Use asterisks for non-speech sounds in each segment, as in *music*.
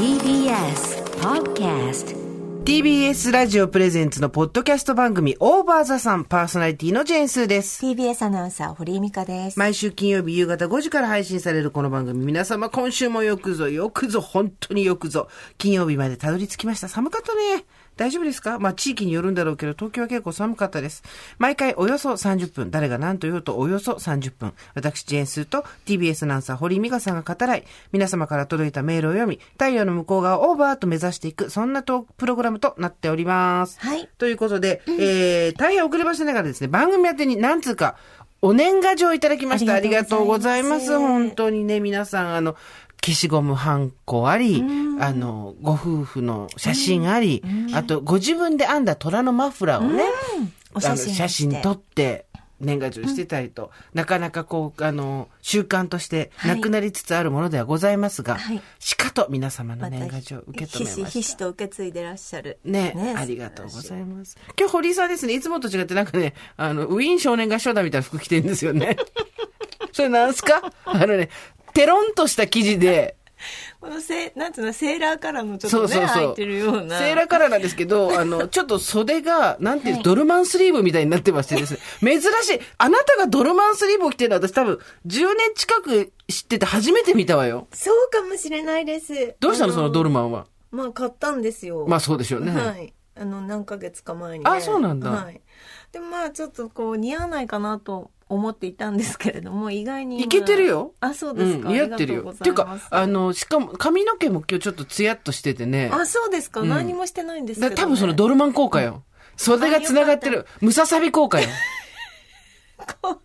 TBS Podcast TBS ラジオプレゼンツのポッドキャスト番組オーバーザさんパーソナリティのジェーンスーです。TBS アナウンサー、堀井美香です。毎週金曜日夕方5時から配信されるこの番組、皆様今週もよくぞよくぞ本当によくぞ金曜日までたどり着きました。寒かったね。大丈夫ですか？まあ地域によるんだろうけど東京は結構寒かったです。毎回およそ30分、誰が何と言おうとおよそ30分。私ジェーンスーと TBS アナウンサー堀井美香さんが語らい、皆様から届いたメールを読み、太陽の向こう側をオーバーと目指していく、そんなトークプログラムとなっております。はいということで、えー、大変遅ればせながらですね、番組宛てに何通か、お年賀状いただきました。あありりがとうごございま。ざいますす本当にね、皆さん、あの、消しゴムハンコあり、あの、ご夫婦の写真あり、あと、ご自分で編んだ虎のマフラーをね、お写真あの写真撮って、年賀状してたりと、なかなかこう、あの、習慣としてはい。なくなりつつあるものではございますが、はい。しかと皆様の年賀状を受け止めました。ひしひしと受け継いでらっしゃる。ね。ありがとうございます。今日堀井さんですね、いつもと違ってなんかね、あの、ウィーン少年合唱団みたいな服着てるんですよね。*laughs* それなんすか？あのね、テロンとした生地で、*laughs* このせ、なんつうの、セーラーカラーのちょっとね、そうそうそう。入ってるような。セーラーカラーなんですけど、*laughs* あの、ちょっと袖が、なんていう、ドルマンスリーブみたいになってましてですね。珍しい。あなたがドルマンスリーブを着てるのは私多分、10年近く知ってて初めて見たわよ。そうかもしれないです。どうしたのそのドルママンは？まあ、買ったんですよ。まあそうでしょうね。はい。あの、何ヶ月か前に、あそうなんだはい。でもまあ、ちょっとこう、似合わないかなと思っていたんですけれども、意外に。いけてるよ。あ、そうですか。ん、似合ってるよ。っていうか、あの、しかも、髪の毛も今日ちょっとツヤっとしててね。あ、そうですか。ん何もしてないんですけど、ね。だ多分そのドルマン効果よ。袖が繋がってる。ムササビ効果よ。*laughs* こう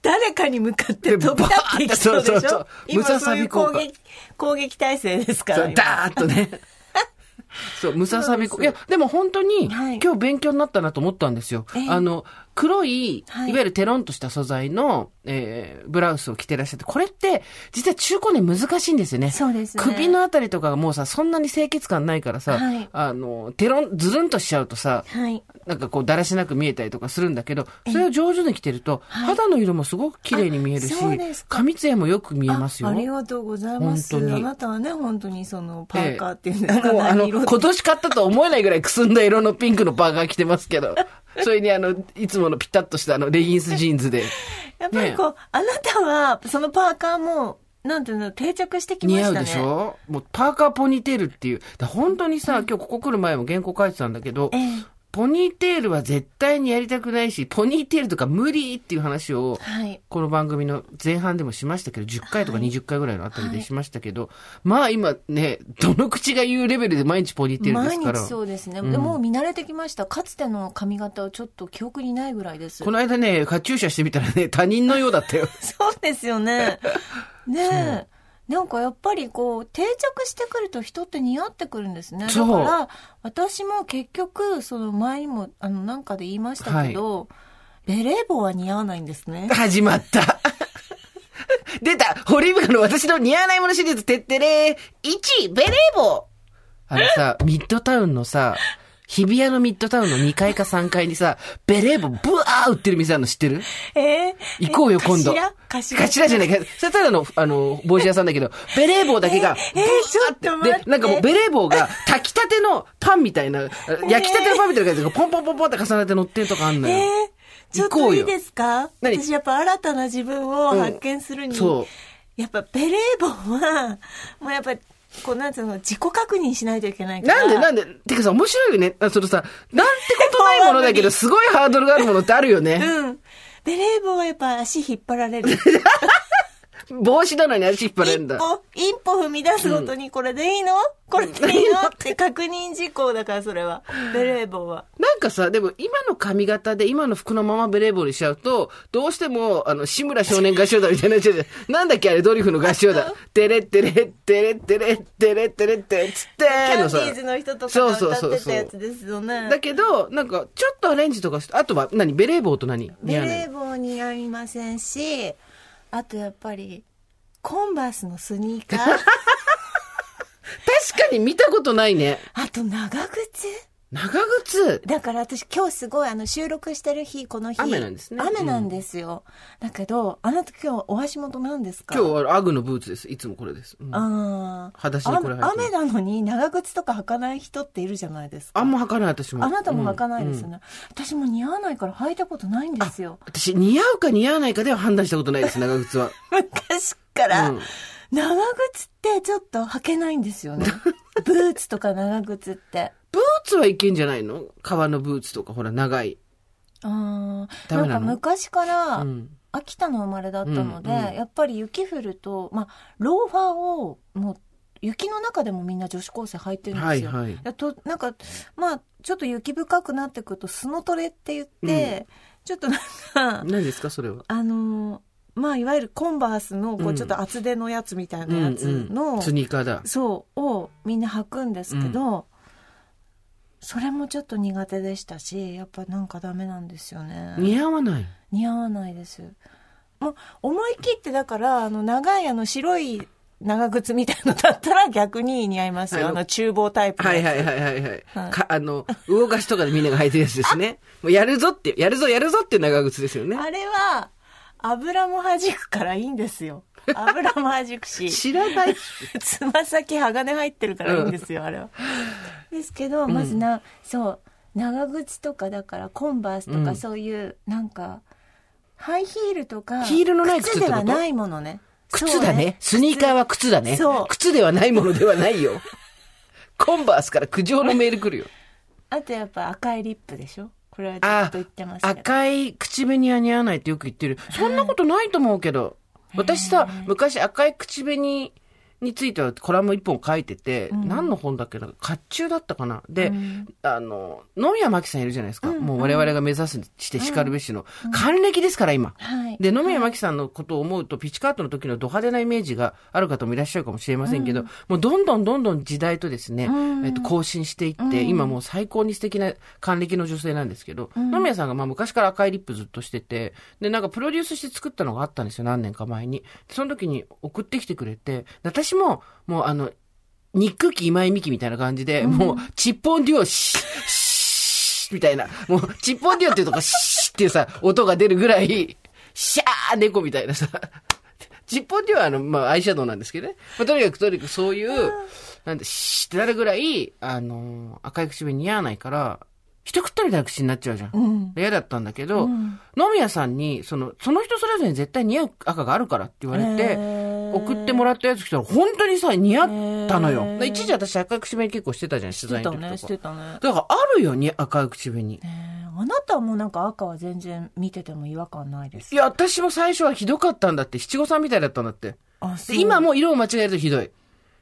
誰かに向かって飛び立っていきそうでしょ？そうそうそう今ムササビ効果そういう攻撃、攻撃体制ですから。ダーッとね。*laughs* そう、ムササビ効果。いや、でも本当に、はい今日勉強になったなと思ったんですよ。ええあの、黒い、はい。いわゆるテロンとした素材の、えー、ブラウスを着てらっしゃって、これって、実は中古年難しいんですよね。そうですね。首のあたりとかがもうさ、そんなに清潔感ないからさ、はい。あの、テロン、ズルンとしちゃうとさ、はい。なんかこう、だらしなく見えたりとかするんだけど、それを上手に着てると、肌の色もすごく綺麗に見えるし髪ツヤもよく見えますよ。あありがとうございます。本当に。あなたはね、本当にそのパーカーっていうんですか、もうあの、今年買ったとは思えないぐらいくすんだ色のピンクのパーカー着てますけど、*laughs* それにあの、いつものピタッとしたあの、レギンスジーンズで。やっぱりこう、あなたは、そのパーカーも、なんていうの、定着してきましたね。似合うでしょ？もうパーカーポニーテールっていう。だ本当にさ、今日ここ来る前も原稿書いてたんだけど、ええポニーテールは絶対にやりたくないし、ポニーテールとか無理っていう話を、はい。この番組の前半でもしましたけど、10回とか20回ぐらいのあたりでしましたけど、まあ今ね、どの口が言うレベルで毎日ポニーテールで毎すから。日そうですね。うんでもう見慣れてきました。かつての髪型はちょっと記憶にないぐらいです。この間ね、カチューシャしてみたらね、他人のようだったよ。*laughs* そうですよね。ねえ。なんかやっぱりこう、定着してくると人って似合ってくるんですね。だから、私も結局、その前にも、あの、なんかで言いましたけど、ベレー帽は似合わないんですね。始まった。*laughs* 出たホリーブカの私の似合わないものシリーズ、てってれー。1、ベレー帽あのさ、ミッドタウンのさ、日比谷のミッドタウンの2階か3階にさ、ベレー帽ブワー売ってる店あるの知ってる？えー行こうよ、今度。頭？頭？頭じゃない。か。それただの、あの、帽子屋さんだけど、ベレー帽だけが、えーちょっと待って。で、なんかもうベレー帽が炊きたてのパンみたいな、焼きたてのパンみたいな感じで、ポンポンポンポンって重ねて乗ってるとかあんのよ。えーちょっ行こうよ。といいですか？何？私やっぱ新たな自分を発見するに、そう。やっぱベレー帽は、もうやっぱ、こうなんつうの、自己確認しないといけないから。なんでなんで？てかさ、面白いよね。あそのさ、なんてことないものだけど、*laughs* すごいハードルがあるものってあるよね。うん。ベレー帽はやっぱ足引っ張られる。*laughs* 帽子なのに足引っ張れるんだ。一歩、一歩踏み出すごとにこれでいいの、これでいいの？って確認事項だから、それは。ベレー帽は。なんかさ、でも今の髪型で今の服のままベレー帽にしちゃうと、どうしても、あの、志村少年合唱団みたいになっちゃうじゃん。*laughs* なんだっけあれ、ドリフの合唱団。テレッテレッテレッテレッテレッテレッテレッつってキャンデのさ。ィーズの人とかそうが歌ってそうそうそうたやつですよね。だけど、なんか、ちょっとアレンジとかあとは何、ベレー帽と何ベレー帽似合いませんし、あとやっぱり、コンバースのスニーカー。*laughs* 確かに見たことないね。あと長靴？長靴だから私今日すごいあの収録してる日、この日。雨なんですね雨なんですよ。だけど、あなた今日お足元なんですか？今日はアグのブーツです。いつもこれです。うんああ。裸足でこれ履雨なのに長靴とか履かない人っているじゃないですか。あんま履かない私も。あなたも履かないですようんね。私も似合わないから履いたことないんですよ。私、似合うか似合わないかでは判断したことないです、*laughs* 長靴は。昔から、うん長靴ってちょっと履けないんですよね。*laughs* ブーツとか長靴って。ブーツはいけんじゃないの？革のブーツとか、ほら、長い。ああ。なんか昔から、うん。秋田の生まれだったので、うんうんやっぱり雪降ると、まあ、ローファーをもう雪の中でもみんな女子高生履いてるんですよ。はいはいやとなんかまあちょっと雪深くなってくるとスノトレって言って、ちょっとなんか何ですか、それは？あのーまあいわゆるコンバースのこううんちょっと厚手のやつみたいなやつの、うんうんスニーカーだ。そうをみんな履くんですけど、それもちょっと苦手でしたしやっぱなんかダメなんですよね。似合わない？似合わないですもう思い切ってだからあの長いあの白い長靴みたいのだったら逆に似合いますよ。あの厨房タイプ。はいはいはいはいはい。はいか、あの、動かしとかでみんなが履いてるやつですね。もうやるぞって、やるぞやるぞって長靴ですよね。あれは油も弾くからいいんですよ。*laughs* 油も弾くし。知らない。*laughs* つま先鋼入ってるからいいんですよ、あれは。ですけど、まずな、そう、長靴とかだからコンバースとうんかそういう、なんか、ハイヒールとか、ヒールのない靴ではないものね。靴だね。スニーカーは靴だね。そう靴ではないものではないよ。*laughs* コンバースから苦情のメール来るよ。あとやっぱ赤いリップでしょ？これはずっと言ってますけど。赤い口紅は似合わないってよく言ってる。そんなことないと思うけど。私さ、昔赤い口紅についてはコラム一本書いてて、何の本だっけな甲冑だったかな。で、あの、野宮真紀さんいるじゃないですか。もう我々が目指すして叱るべしの。還暦ですから、今。はい。で、野宮真紀さんのことを思うと、ピチカートの時のド派手なイメージがある方もいらっしゃるかもしれません。けど、もうどんどんどんどん時代とですね、えっと、更新していって、今もう最高に素敵な還暦の女性なんですけど、野宮さんがまあ昔から赤いリップずっとしてて、で、なんかプロデュースして作ったのがあったんですよ、何年か前に。でその時に送ってきてくれて、で私も、もうあの、肉機今井美樹みたいな感じで、もう、チッポンデュオシッ、シッみたいな、もう、チッポンデュオっていうとこ、シッっていうさ、音が出るぐらい、シャー猫みたいなさ、チッポンデュオはあの、まあ、アイシャドウなんですけどね。まあ、とにかく、とにかくそういう、なんで、シーってなるぐらい、あの、赤い口紅似合わないから、一食ったみたいな口になっちゃうじゃん。うん。嫌だったんだけど、うん野宮さんに、その、その人それぞれに絶対似合う赤があるからって言われて、送ってもらったやつ来たら、本当にさ、似合ったのよ一時私赤い口紅結構してたじゃん、し取てたね、材の時とか。してたね。だからあるよ、に赤い口紅。あなたもなんか赤は全然見てても違和感ないです。いや、私も最初はひどかったんだって、七五三みたいだったんだって。あ、で今もう色を間違えるとひどい。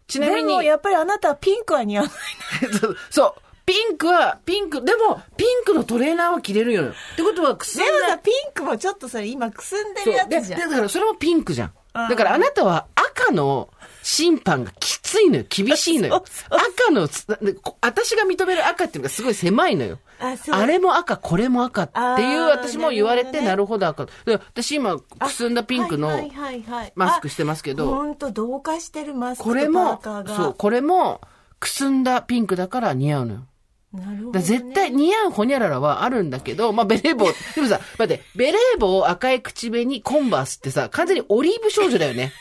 ちなみにでも、やっぱりあなたはピンクは似合わない。そ *laughs* うそう、ピンクは、ピンク、でも、ピンクのトレーナーは着れるよ。ってことは、くすんだでもさ、ピンクもちょっとそれ今くすんでるやつじゃん。だからそれもピンクじゃん。だからあなたは赤の審判がきついのよ。厳しいのよ。赤のつ、でこ私が認める赤っていうのがすごい狭いのよ。ああれも赤、これも赤っていう私も言われて、ななるほど赤。で私今、くすんだピンクのはいはいはいマスクしてますけど、本当同化してるマスクとこれもパーカー、が。そう、これも、くすんだピンクだから似合うのよ。なるほど、ね。絶対似合うホニャララはあるんだけど、まあ、ベレー帽、*laughs* でもさ、待って、ベレー帽、赤い口紅、コンバースってさ、完全にオリーブ少女だよね。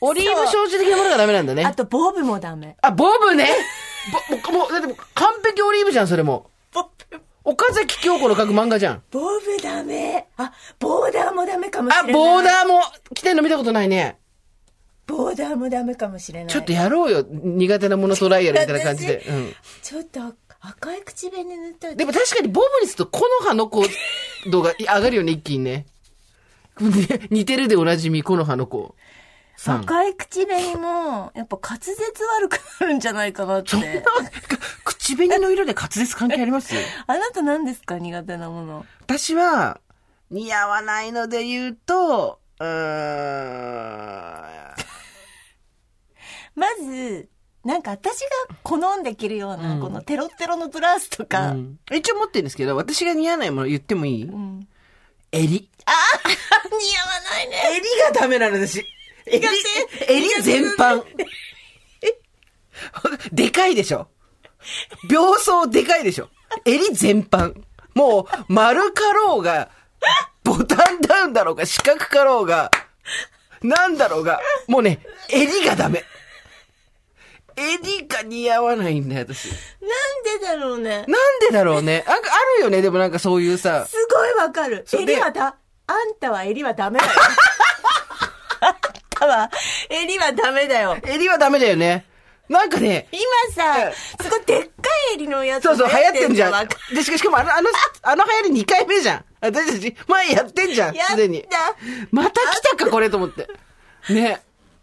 オリーブ少女的なものがダメなんだあね。とボブもダメ。あ、ボブね？ぼもう、だって完璧オリーブじゃん、それも。ボブ、岡崎京子の書く漫画じゃん。ボブダメ。あ、ボーダーもダメかもしあ、れない。ボーダーも着てんの見たことないね。ボーダーもダメかもしれない。ちょっとやろうよ。苦手なものトライアルみたいな感じで。うん。ちょっと赤い口紅塗ったらでも確かにボブにすると、この葉の子度が上がるよね、一気にね。ね *laughs* 似てるでおなじみ、この葉の子。赤い口紅も、やっぱ滑舌悪くなるんじゃないかなって。口紅の色で滑舌関係あります？*laughs* あなた何ですか苦手なもの？私は、似合わないので言うと、うーん。*laughs* まず、なんか私が好んで着るような、うんこのテロッテロのブラウスとか。うん一応持ってるんですけど、私が似合わないもの言ってもいい、うん襟。似合わないね。襟がダメなの私。襟、襟全般。でかいでしょ秒走でかいでしょ襟全般。もう、丸かろうが、ボタンダウンだろうが、四角かろうが、なんだろうが、もうね、襟がダメ。襟が似合わないんだよ、私。なんでだろうね。なんでだろうね。なんかあるよね、でもなんかそういうさ。すごいわかる。襟はだ、あんたは襟はダメだよ。あんたは襟はダメだよ。襟はダメだよね。なんかね、今さ、すごいでっかい襟のやつそうそう、流行ってんじゃん。で、しかもあの、あの、あの流行り2回目じゃん。私たち、前やってんじゃん、すでに。た。また来たか、これと思って。ね。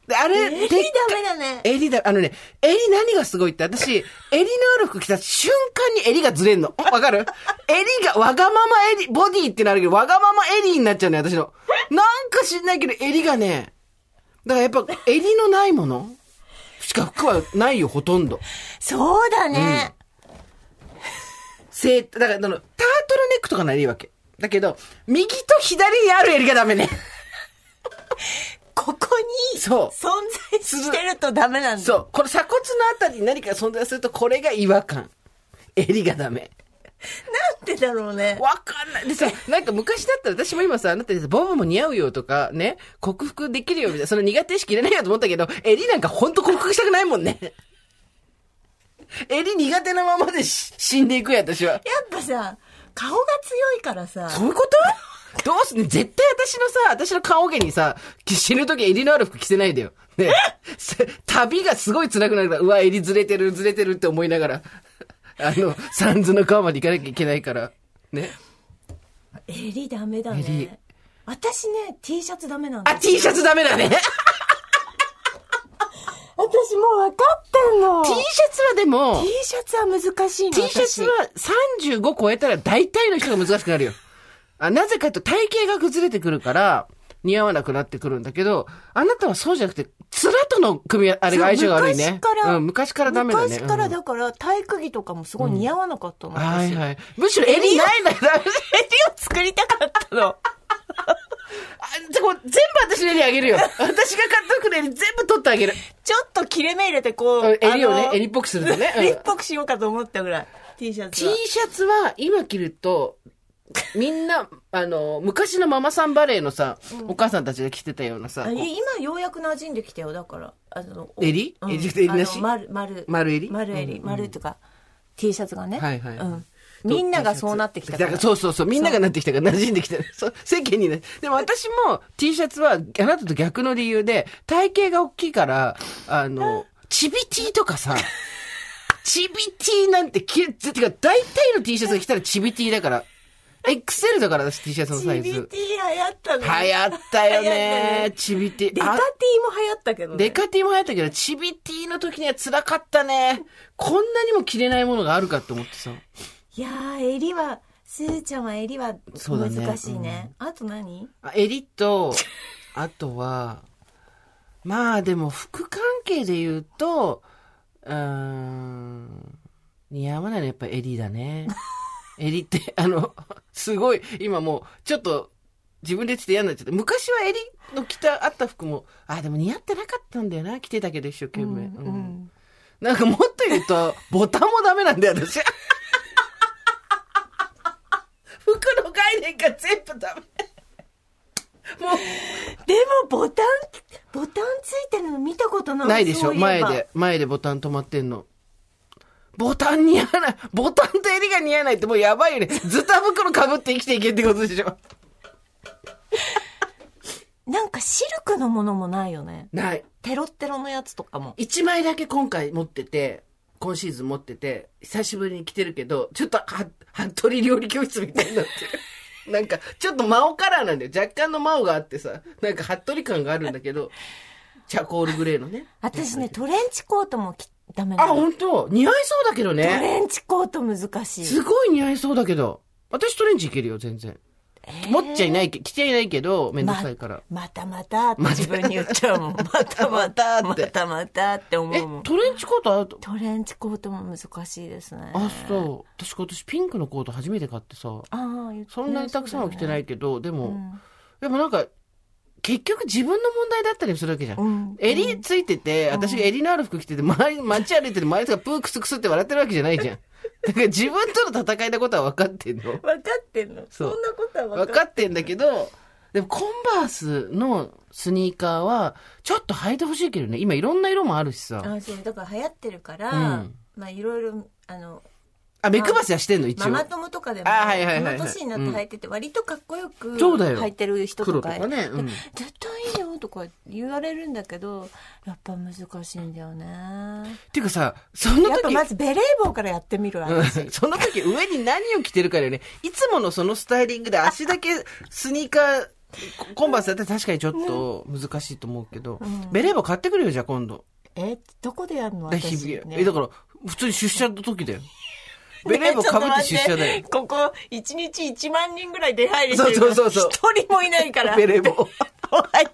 で、あれ、襟でっかダメだね。襟だ、あのね、襟何がすごいって、私、襟のある服着た瞬間に襟がずれんの。んわかる？*laughs* 襟が、わがまま襟、ボディってなるけど、わがまま襟になっちゃうのよ、私の。なんか知んないけど、襟がね、だからやっぱ、襟のないもの？しか服はないよ、ほとんど。そうだね。せだから、あの、タートルネックとかならいいわけ。だけど、右と左にある襟がダメね。そう存在してるとダメなんだ。そう。この鎖骨のあたりに何か存在すると、これが違和感。襟がダメ。なんでだろうね。わかんない。でさ、なんか昔だったら私も今さ、あなたボブも似合うよとか、ね、克服できるよみたいな、その苦手意識いらないよと思ったけど、襟なんかほんと克服したくないもんね。襟苦手なままでし死んでいくや、私は。やっぱさ、顔が強いからさ、そういうこと？どうすんね絶対私のさ、私の顔毛にさ、死ぬ時襟のある服着せないでよ。ね。せ旅がすごい辛くなるから、うわ、襟ずれてる、ずれてるって思いながら、あの、サンズの川まで行かなきゃいけないから。ね。襟ダメだ襟ね。私ね、T シャツダメなんだあ、T シャツダメだね。*laughs* 私もう分かってんの。T シャツはでも T、シャツは難しいの。T シャツは35超えたら大体の人が難しくなるよ。あなぜかと体型が崩れてくるから、似合わなくなってくるんだけど、あなたはそうじゃなくて、面との組み合わあれが相性が悪いね。昔から、うん、昔からダメだね。昔からうんだから体育着とかもすごい似合わなかったの。私はいはい。むしろ襟ないんだけど、襟を作りたかったの。あじゃあこう全部私の襟あげるよ。私が買った服の襟全部取ってあげる。ちょっと切れ目入れてこう。うん襟をね襟っぽくするとねうん襟っぽくしようかと思ったぐらい。T シャツ T は。シャツは今着ると、みんな、あの、昔のママさんバレーのさ、お母さんたちが着てたようなさ、今ようやく馴染んできたよ。だから。あの襟うん襟襟なし？丸、丸。丸襟？丸襟。丸とか、T シャツがね。はいはいうん。みんながそうなってきたか。だかららそうそうそう、みんながなってきたから馴染んできた。そう世間にね。でも私も T シャツはあなたと逆の理由で、体型が大きいから、あの、チビ T とかさ、チビ T なんて着る、てか大体の T シャツが着たらチビ T だから、XL だから私 T シャツのサイズ。流行ったの。流行ったよ流行ったね。チビ T。デカ T あも流行ったけどね。デカ T も流行ったけど、チビ T の時には辛かったね。こんなにも着れないものがあるかって思ってさ。いやー、襟は、すーちゃんは襟は難しいね。あと何？あ襟と、あとは、まあでも服関係で言うと、うーん、似合わないのはやっぱ襟だね。*laughs* 襟って、あの、*laughs* すごい、今もう、ちょっと、自分で言ってて嫌になっちゃった。昔は襟の着た、あった服も、あ、でも似合ってなかったんだよな。着てたけど一生懸命。うんうんなんかもっと言うと、ボタンもダメなんだよ、私。*laughs* 服の概念が全部ダメ。もう、でもボタン、ボタンついてるの見たことない。ないでしょ？前で、前でボタン止まってんの。ボタン似合わない。ボタンと襟が似合わないってもうやばいよね。ズタ袋被って生きていけってことでしょ。*laughs* なんかシルクのものもないよね。ない。テロッテロのやつとかも。一枚だけ今回持ってて、今シーズン持ってて、久しぶりに着てるけど、ちょっとは、服部料理教室みたいになってる。*laughs* なんか、ちょっとマオカラーなんだよ。若干のマオがあってさ、なんか服部感があるんだけど、チャコールグレーのね。*laughs* 私ね、トレンチコートもきダメあ、なの。本当？似合いそうだけどトね。レンチコート難しい。すごい似合いそうだけど。私トレンチいけるよ、全然。持っちゃいないけ、着ちゃいないけど、めんどくさいから。またまたって自分に言っちゃうもん。*laughs* またままたた、ってまたまたって思えうもん、。トレンチコートある？とトレンチコートも難しいですね。あ、そう。私今年ピンクのコート初めて買ってさ、ああ、言ってそんなにたくさんは着てないい。けど、でも、うんでもなんか、結局自分の問題だったりするわけじゃん。うん襟ついてて、私が襟のある服着てて、周り、街歩いてて周りとかプークスクスって笑ってるわけじゃないじゃん。*laughs* だから自分との戦いのことは分かってんの。分かってんのそんなことは分分かっかってんだけど、でもコンバースのスニーカーは、ちょっと履いてほしいけどね。今いろんな色もあるしさ。あそうだから流行ってるから、うんまあいろいろあのあ、目配せはしてんの一応。ママ友とかでも、あはいはいはいはいこの年になって履いてて、割とかっこよくそうだよ履いてる人とか黒とかね。うん。絶対いいよとか言われるんだけどやっぱ難しいんだよねっていうかさ、その時、やっぱまずベレー帽からやってみるわ、うん私その時上に何を着てるかだよね。いつものそのスタイリングで足だけスニーカー、コンバースだったら確かにちょっと難しいと思うけど、んベレー帽買ってくるよ、じゃあ今度。えどこでやるので私、ねえ、だから、普通に出社の時だよ。ベレー帽かぶって出社だよ。ここ、1日1万人ぐらい出入りしてるそうそうそうそう一人もいないから。ベレー帽。はい。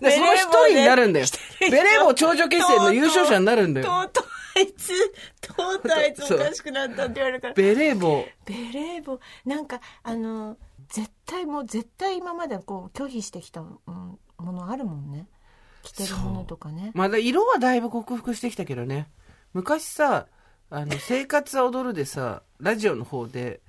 その一人になるんだよ。ベレー帽頂上決戦の優勝者になるんだよ。とうとうあいつ、とうとうあいつおかしくなったって言われるから。ベレー帽。ベレー帽、なんか、あの、絶対もう絶対今までこう拒否してきた、ものあるもんね。着てるものとかね。まだ色はだいぶ克服してきたけどね。昔さ、あの、生活は踊るでさ、ラジオの方で、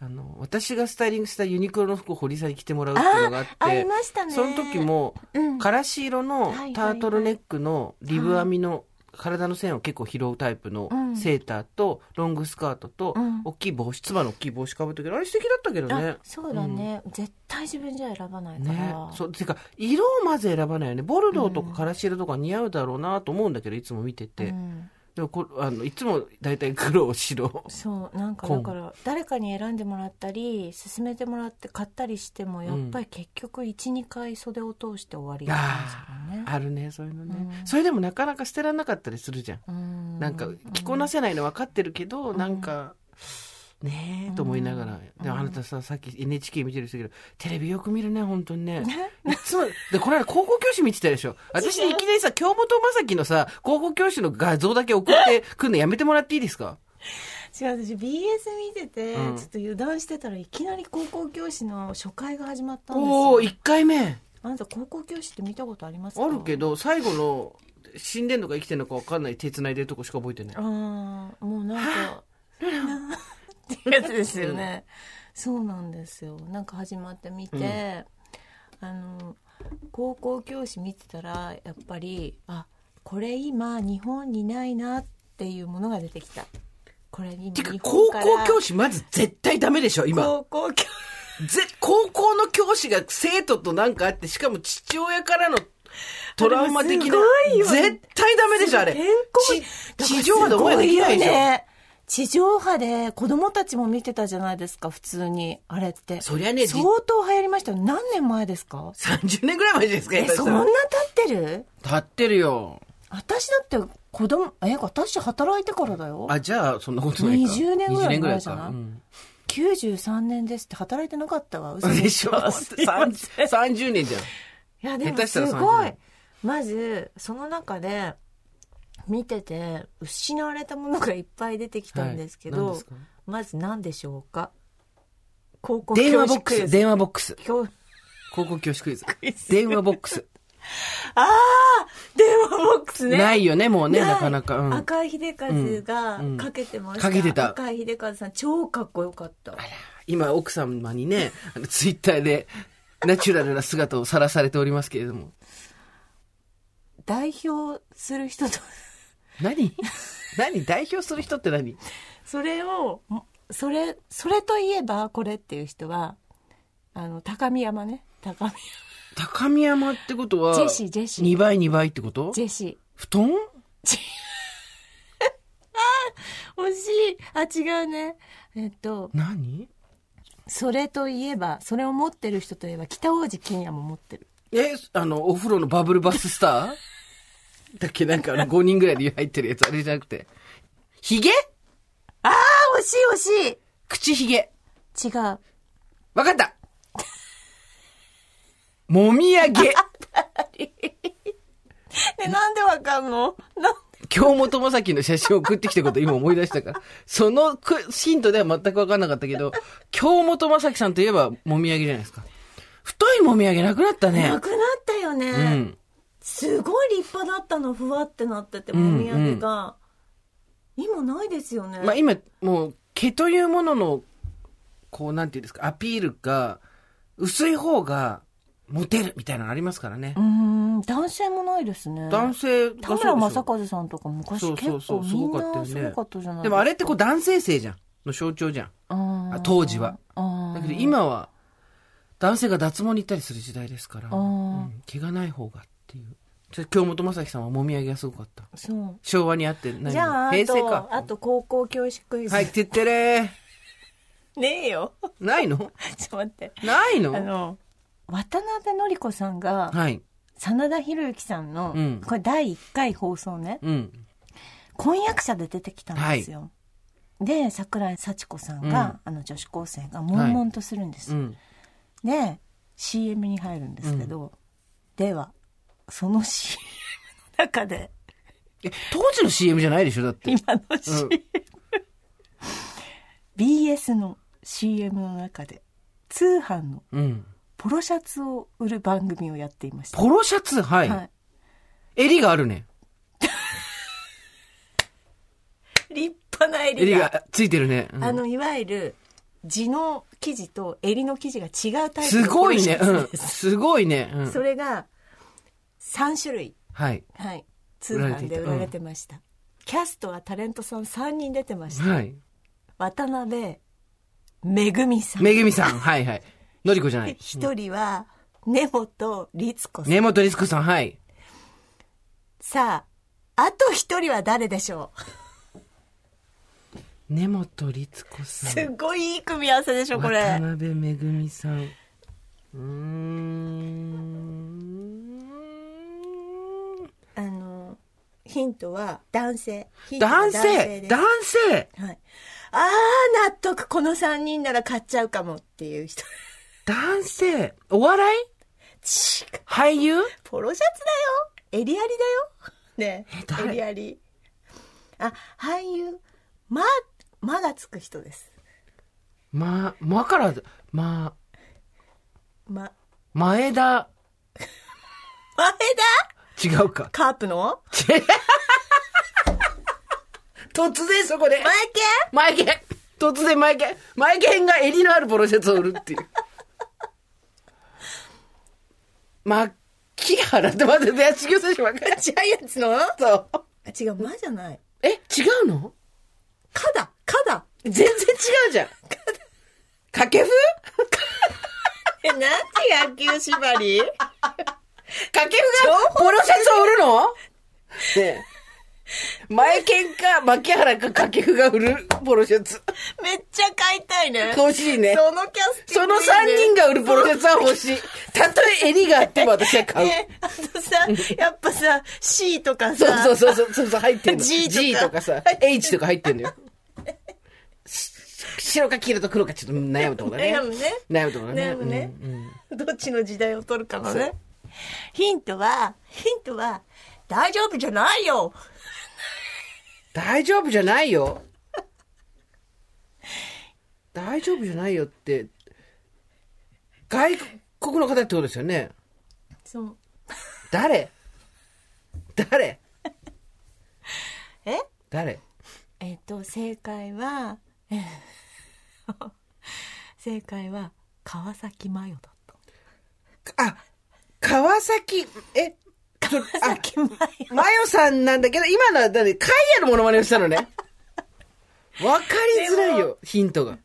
あの、私がスタイリングしたユニクロの服を堀さんに着てもらうっていうのがあって、あありましたね。その時も、うん。からし色のタートルネックのリブ編みの体の線を結構拾うタイプのうん。セーターとロングスカートとうん。大きい帽子、つばの大きい帽子かぶったけど、あれ素敵だったけどね。あ。そうだね、絶対自分じゃ選ばないから。ね、そうてか色をまず選ばないよね。ボルドーとかからし色とか似合うだろうなと思うんだけどいつも見てて、うんでもこあのいつも大体黒白。そうなんか紺。だから誰かに選んでもらったり勧めてもらって買ったりしてもやっぱり結局12回袖を通して終わりなんですよね。あるねそういうのね、うん。それでもなかなか捨てられなかったりするじゃん、うん。なんか着こなせないの分かってるけど、なんかねえと思いながら、でもあなたささっき NHK 見てる人だけどテレビよく見るね本当にね。いつもでこの間高校教師見てたでしょ。私いきなりさ京本正樹のさ高校教師の画像だけ送ってくんのやめてもらっていいですか？違う私 BS 見てて、うん。ちょっと油断してたらいきなり高校教師の初回が始まったんですおおよ1回目。あなた高校教師って見たことありますか？あるけど最後の死んでんのか生きてんのか分かんない手繋いでるとこしか覚えてない。ああもうなんかってやつですよね、*laughs* そうなんですよ。なんか始まってみて、あの高校教師見てたらやっぱりあこれ今日本にないなっていうものが出てきた。これ今てか日高校教師まず絶対ダメでしょ今。高校教ぜ高校の教師が生徒となんかあってしかも父親からのトラウマ的な絶対ダメでしょあれ。地上波で思いできないでしょ、ね地上波で子供たちも見てたじゃないですか普通に。あれって。そりゃねじ相当流行りましたよ。何年前ですか？30年ぐらい前ですかえそんな経ってる？立ってるよ。私だって子供え私働いてからだよ。あじゃあそんなことないか。20年ぐらい20前じゃない？うん。93年ですって働いてなかったわ嘘。でしょ？すいません30年じゃん。いやでもすご30い。まずその中で見てて失われたものがいっぱい出てきたんですけど、はいまず何でしょうか？高校電話ボックス。電話ボックス。教高校教師クイズ。電話ボックス。*laughs* ああ電話ボックスね。ないよねもうねなかなか、うん、赤井秀和がうんかけてました、かけてた。赤井秀和さん超かっこよかった。今奥様にねツイッターでナチュラルな姿を晒されておりますけれども。代表する人と何？*laughs* 何？代表する人って何？それをそれそれといえばこれっていう人はあの高見山ね。高見高見山ってことはジェシージェシー。2倍2倍ってこと？ジェシ布団？*laughs* ー惜しい。あ違うね。えっと何？それといえばそれを持ってる人といえば北大路欣也も持ってる。えあのお風呂のバブルバススター？だっけなんかあの5人ぐらいで入ってるやつあれじゃなくて。ヒゲああ惜しい惜しい。口ヒゲ違う。わかった。もみあげ。*laughs* えなんでわかんの？なん京本正樹の写真を送ってきたこと今思い出したから。そのくヒントでは全く分かんなかったけど、京本正樹さんといえばもみあげじゃないですか。太いもみあげなくなったね。な。くなったよね、うん。すごい立派だったのふわってなっててうんもみあげが、今ないですよね。まあ今、もう、毛というものの、こう、なんていうんですか、アピールが、薄い方が、モテるみたいなのありますからねう。ん、男性もないですね。男性が田村正和さんとか昔そう結構みんすごかったよねなすごかったじゃないでもあれってこう男性性じゃん。の象徴じゃん。当時は。あだけど今は、男性が脱毛に行ったりする時代ですから、うん毛がない方がっていう。京本正樹さんはもみあげがすごかった。そう。昭和にあって何？じゃあ、あ平成か。と、あと高校教師クイズ。はい、てってれー。*laughs* ねえよ。ないの？*laughs* ちょっと待って。ないの？あの、渡辺典子さんが、はい。真田広之さんの、うんこれ第1回放送ね、うん。婚約者で出てきたんですよ。で、桜井幸子さんが、あの女子高生が悶々とするんです。うん。で、CM に入るんですけど、では、その CM の中で、え、当時の CM じゃないでしょだって。今の CM、BS の CM の中で、通販のうん。ポロシャツを売る番組をやっていました。ポロシャツ？はい。はい。襟があるね。*laughs* 立派な襟が。襟がついてるね。うんあの、いわゆる、地の生地と襟の生地が違うタイプすのごいね。うん。すごいね。うん。それが、3種類、はい。はい、通販で売られてました。キャストはタレントさん3人出てました。はい。渡辺、めぐみさん。めぐみさん。はいはい。のりこじゃない。一人は、根本律子さん。根本律子さん。はい。さあ、あと一人は誰でしょ根本律子うさん。すごいいい組み合わせでしょ、これ。渡辺めぐみさん。うーん。あの、ヒントは男性。男性男性？はい。ああ、納得。この3人なら買っちゃうかもっていう人。男性？お笑い？ち俳優？ポロシャツだよ。襟ありだよ。ねえ誰？襟あり。あ、俳優。ま、まがつく人です。ま、まから、ま、ま、前田、*laughs* 前田？違うか。カープの？*laughs* 突然そこで。前前毛突然前毛前毛が襟のあるポロシャツを売るっていう。*laughs* ま、木原って待って、いや、違う選手分か家ジャイアンツの？あ、そう。違う、まじゃない。え、違うの？かだ、かだ。全然違うじゃん。掛布？*laughs* え、なんて野球縛り？掛布がポロシャツを売るの？ねえ。前剣か、牧原か掛布が売るポロシャツ。めっちゃ買いたいね。欲しいね。そのキャスティそのングいいね3人が売るポロシャツは欲しい。たとえ襟があっても私は買う。*laughs* ね、あとさ、やっぱさ、C とかそうさ、そうそうそうそうそう入ってんの。G とか G とかさ、H とか入ってんのよ。し白か黄色と黒かちょっと悩むとこだね。悩むね。悩むとこだね。悩むねどっちの時代を取るかのね。ヒントは、ヒントは、大丈夫じゃないよ。大丈夫じゃないよ。大丈夫じゃないよって、外国の方ってことですよね。そう。誰？誰？え？誰？えっと、正解は、え正解は、川崎麻世だった。あ、川崎、え、川崎。マヨさんなんだけど、今のは、だって、カイヤのモノマネをしたのね。*laughs* わかりづらいよ、ヒントが。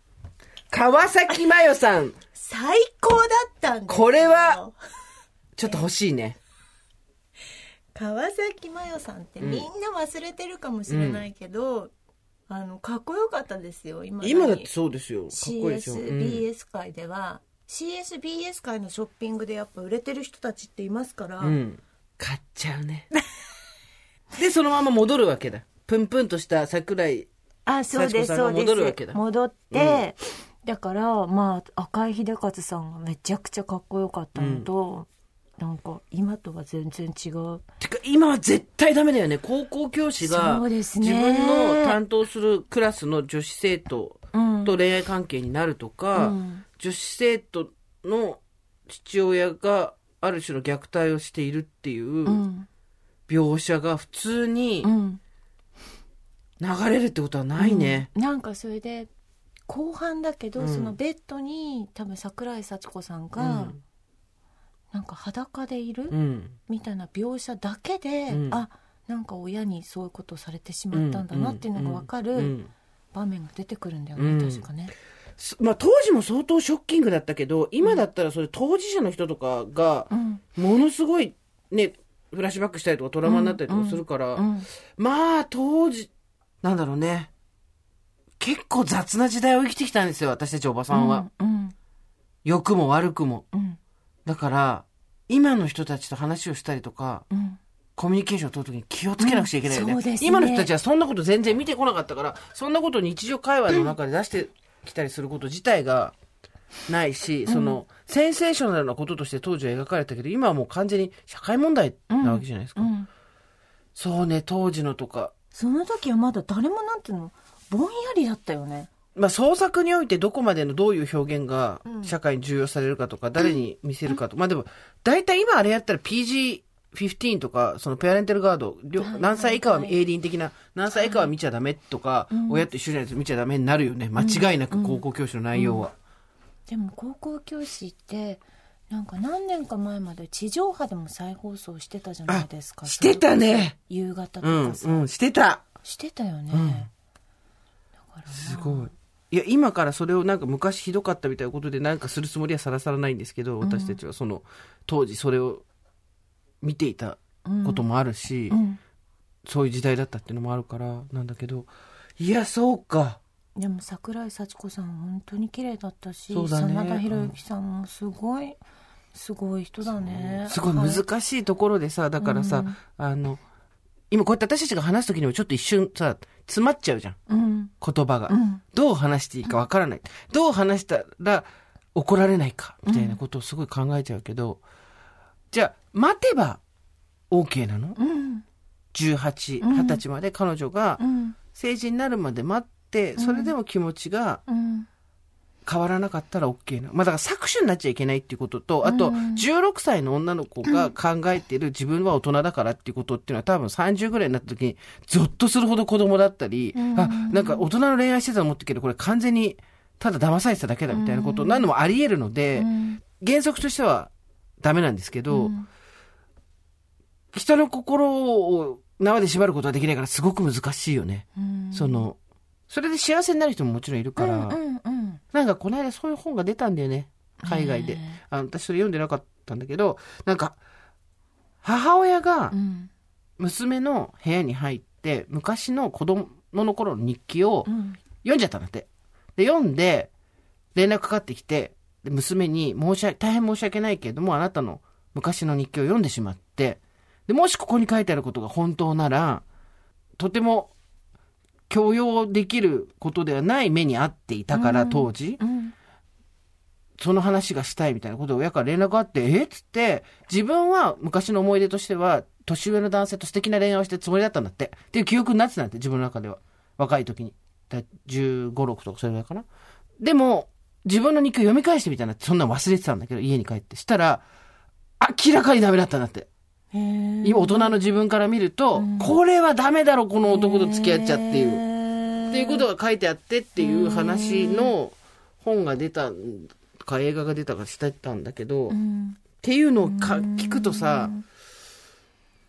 川崎マヨさん、最高だったんですよこれは、ちょっと欲しいね。川崎麻世さんってみんな忘れてるかもしれないけど、あのかっこよかったですよ今今だってそうですよ。かっこいいですよ。うん CSBS 界では、CSBS 界のショッピングでやっぱ売れてる人たちっていますから、うん。買っちゃうね。*laughs* で、そのまま戻るわけだ。プンプンとした桜井。あそうですそうです戻るわけだ戻って、だからまあ赤井秀和さんがめちゃくちゃかっこよかったのと、なんか今とは全然違うてか、今は絶対ダメだよね。高校教師が、そうですね自分の担当するクラスの女子生徒うんと恋愛関係になるとか、うん女子生徒の父親がある種の虐待をしているっていううん。描写が普通にうん。流れるってことはないね。うん。なんかそれで後半だけど、うん。そのベッドに多分桜井幸子さんが、なんか裸でいる、うん。みたいな描写だけで、うん。あなんか親にそういうことをされてしまったんだなっていうのが分かうん。る場面が出てくるんだよね、うん。確かね。すまあ当時も相当ショッキングだったけど、今だったらそれ当事者の人とかが、うん。ものすごいね、フラッシュバックしたりとかトラウマになったりとかするから、うん。まあ当時、なんだろうね。結構雑な時代を生きてきたんですよ、私たちおばさんは。うん。良くも悪くも。うん。だから、今の人たちと話をしたりとか、うん。コミュニケーションを取るときに気をつけなくちゃいけないよね,、うん。ね。今の人たちはそんなこと全然見てこなかったから、そんなことを日常会話の中で出してきたりすること自体がないし、その、センセーショナルなこととして当時は描かれたけど、今はもう完全に社会問題なわけじゃないですか。うんそうね、当時のとか。その時はまだ誰もなんていうのぼんやりだったよね。まあ、創作においてどこまでのどういう表現がうん社会に重要されるかとか、誰に見せるかとか、まあでも、大体今あれやったら PG15 とか、そのペアレンタルガード、何歳以下ははい営林的な、何歳以下は見ちゃダメとか、うん親と一緒じゃないと見ちゃダメになるよね。間違いなく高校教師の内容は。でも高校教師ってなんか何年か前まで地上波でも再放送してたじゃないですか。してたね。夕方とうん、かさ、うん、してた。してたよね。うんだからすごい。いや、今からそれをなんか昔ひどかったみたいなことでなんかするつもりはさらさらないんですけど、私たちはその、当時それを見ていたこともあるし、うん。そういう時代だったっていうのもあるからなんだけどいやそうか。でも桜井幸子さん本当に綺麗だったし、ね。真田広之さんもすごいすごい人だね。すごい難しいところでさだからさ、うん。あの今こうやって私たちが話す時にもちょっと一瞬さ詰まっちゃうじゃん。うん。言葉が、うん。どう話していいかわからない。どう話したら怒られないかみたいなことをすごい考えちゃうけど、じゃあ待てば OK なの？うん。18、うん。20歳まで彼女がうん。成人になるまで待って、それでも気持ちがうん。変わらなかったら OK な。まあだから搾取になっちゃいけないっていうことと、あとうん。16歳の女の子が考えてる自分は大人だからっていうことっていうのは多分30ぐらいになった時にゾッとするほど子供だったり、うん。あ、なんか大人の恋愛してたと思ってるけど、これ完全にただ騙されてただけだみたいなこと何度もあり得るので、うん。原則としてはダメなんですけど、うん人の心を縄で縛ることはできないからすごく難しいよね。うんその、それで幸せになる人ももちろんいるから、うんうんうんなんかこの間そういう本が出たんだよね。海外で。ねあの私それ読んでなかったんだけど、なんか、母親がうん娘の部屋に入って、昔の子供の頃の日記をうん読んじゃったんだって。で、読んで、連絡かかってきて、で娘に申し訳、大変申し訳ないけれども、あなたの昔の日記を読んでしまって、で、もしここに書いてあることが本当なら、とても許容できることではない目に遭っていたから、うん当時。うんその話がしたいみたいなことで親から連絡があって、え？っつって、自分は昔の思い出としては、年上の男性と素敵な恋愛をしてるつもりだったんだって。っていう記憶になってたんだって、自分の中では。若い時に。だ15、6とかそれぐらいかな。でも、自分の日記を読み返してみたいな、そんなの忘れてたんだけど、家に帰って。したら、明らかにダメだったんだって。今、大人の自分から見ると、うんこれはダメだろ、この男と付き合っちゃっていう。っていうことが書いてあってっていう話の本が出たか映画が出たかしてたんだけど、っうんていうのをか聞くとさ、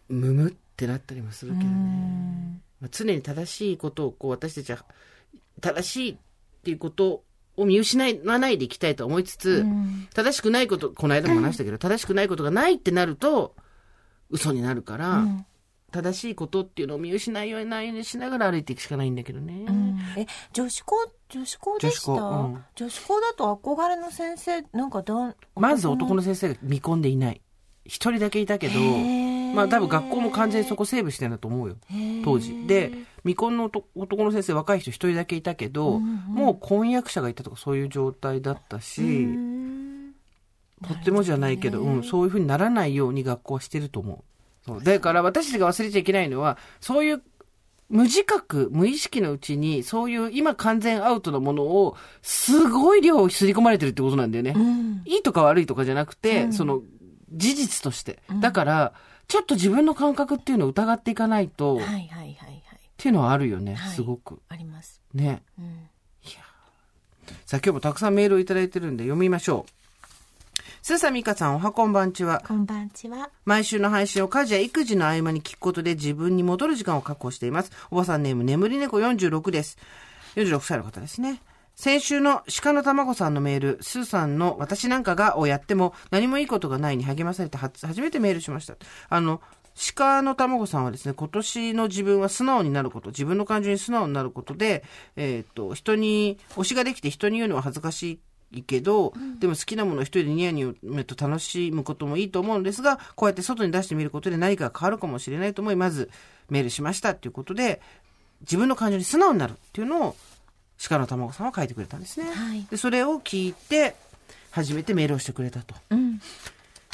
むむってなったりもするけどね。まあ、常に正しいことをこう私たちは正しいっていうことを見失わないでいきたいと思いつつ、うん正しくないこと、この間も話したけど、正しくないことがないってなると、嘘になるから、うん正しいことっていうのを見失いようにないようにしながら歩いていくしかないんだけどね。うんえ女子校女子校でした？女子校だと憧れの先生なんかどんまず男の先生が見込んでいない。一人だけいたけど、まあ多分学校も完全にそこセーブしてるんだと思うよ。当時。で、未婚の男男の先生若い人一人だけいたけど、うんうんもう婚約者がいたとかそういう状態だったし、うんとってもじゃないけど、うん、そういうふうにならないように学校はしてると思う。そう。だから私たちが忘れちゃいけないのは、そういう無自覚、無意識のうちに、そういう今完全アウトなものを、すごい量すり込まれてるってことなんだよね。うん。いいとか悪いとかじゃなくて、うん。その、事実として。だから、ちょっと自分の感覚っていうのを疑っていかないと、はいはいはいはいっていうのはあるよね、はいすごく。あります。ね。うん。さあ今日もたくさんメールをいただいてるんで読みましょう。スーサミカさん、おはこんばんちは。こんばんちは。毎週の配信を家事や育児の合間に聞くことで自分に戻る時間を確保しています。おばさんネーム、眠り猫46です。46歳の方ですね。先週の鹿の卵さんのメール、スーさんの私なんかがをやっても何もいいことがないに励まされては初めてメールしました。あの、鹿の卵さんはですね、今年の自分は素直になること、自分の感情に素直になることで、えっ、と、人に、推しができて人に言うのは恥ずかしいけど、でも好きなものを一人でニヤニヤめと楽しむこともいいと思うんですが、こうやって外に出してみることで何かが変わるかもしれないと思い、まずメールしましたっていうことで、自分の感情に素直になるっていうのを、鹿の卵さんは書いてくれたんですね。はいで、それを聞いて、初めてメールをしてくれたと。うん。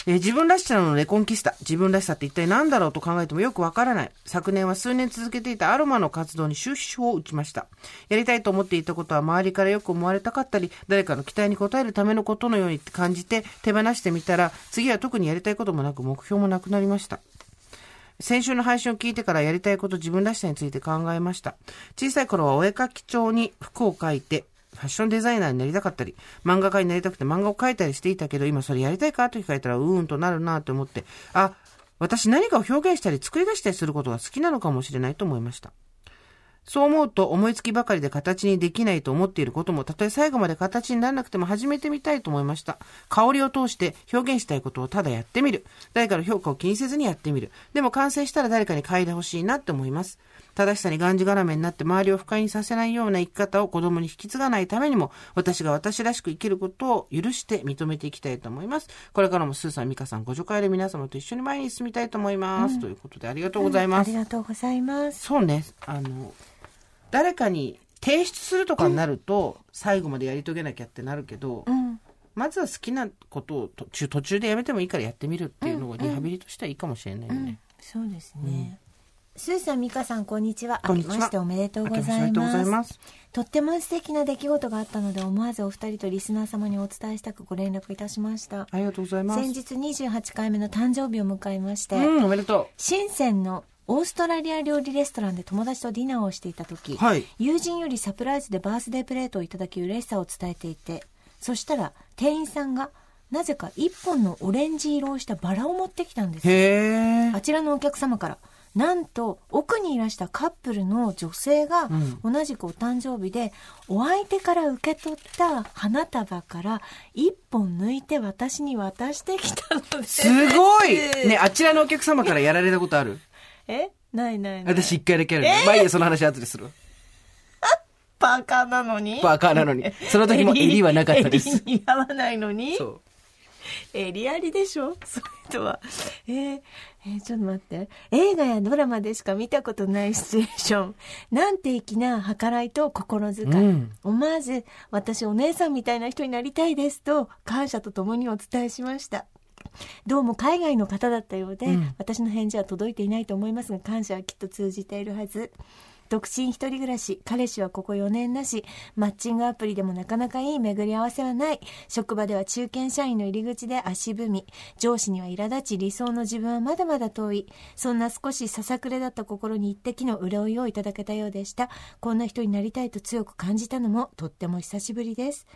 えー自分らしさのレコンキスタ。自分らしさって一体何だろうと考えてもよくわからない。昨年は数年続けていたアロマの活動に終止符を打ちました。やりたいと思っていたことは周りからよく思われたかったり、誰かの期待に応えるためのことのように感じて手放してみたら、次は特にやりたいこともなく目標もなくなりました。先週の配信を聞いてからやりたいこと自分らしさについて考えました。小さい頃はお絵描き帳に服を描いて、ファッションデザイナーになりたかったり、漫画家になりたくて漫画を描いたりしていたけど、今それやりたいかと聞かれたら、うーんとなるなと思って、あ、私何かを表現したり作り出したりすることが好きなのかもしれないと思いました。そう思うと思いつきばかりで形にできないと思っていることも、たとえ最後まで形にならなくても始めてみたいと思いました。香りを通して表現したいことをただやってみる。誰かの評価を気にせずにやってみる。でも完成したら誰かに嗅いでほしいなって思います。正しさにがんじがらめになって周りを不快にさせないような生き方を子供に引き継がないためにも、私が私らしく生きることを許して認めていきたいと思います。これからもスーさん、ミカさん、ご助会で皆様と一緒に前に進みたいと思います。ということでありがとうございます。ありがとうございます。そうね、あの、誰かに提出するとかになると、最後までやり遂げなきゃってなるけど、うん。まずは好きなことを途中途中でやめてもいいからやってみるっていうのがリハビリとしてはいいかもしれないよね。そうですね。スーさん、ミカさん、こんにちは。こんにちは明けましておめでとうございますす。とっても素敵な出来事があったので、思わずお二人とリスナー様にお伝えしたくご連絡いたしました。ありがとうございます。先日28回目の誕生日を迎えまして、うん、おめでと深センのオーストラリア料理レストランで友達とディナーをしていた時、はい友人よりサプライズでバースデープレートをいただき嬉しさを伝えていてそしたら店員さんがなぜか一本のオレンジ色をしたバラを持ってきたんですう。へえ。あちらのお客様からなんと奥にいらしたカップルの女性がん同じくお誕生日で、お相手から受け取った花束から一本抜いて私に渡してきたのですすごい *laughs* ね、あちらのお客様からやられたことある？*laughs* え？ないないない私一回だけあるね。まあいいや、その話後でするわ。*laughs* パーカーなのに？バカなのに。その時も襟はなかったです。襟似合わないのに？そう。襟ありでしょ？*laughs* それとは。えーえーちょっと待って。映画やドラマでしか見たことないシチュエーション。なんて粋な計らいと心遣い。うん思わず、私お姉さんみたいな人になりたいですと、感謝とともにお伝えしました。どうも海外の方だったようで、うん私の返事は届いていないと思いますが、感謝はきっと通じているはず。独身一人暮らし、彼氏はここ4年なし、マッチングアプリでもなかなかいい巡り合わせはない。職場では中堅社員の入り口で足踏み。上司には苛立ち、理想の自分はまだまだ遠い。そんな少しささくれだった心に一滴の潤いをいただけたようでした。こんな人になりたいと強く感じたのもとっても久しぶりです。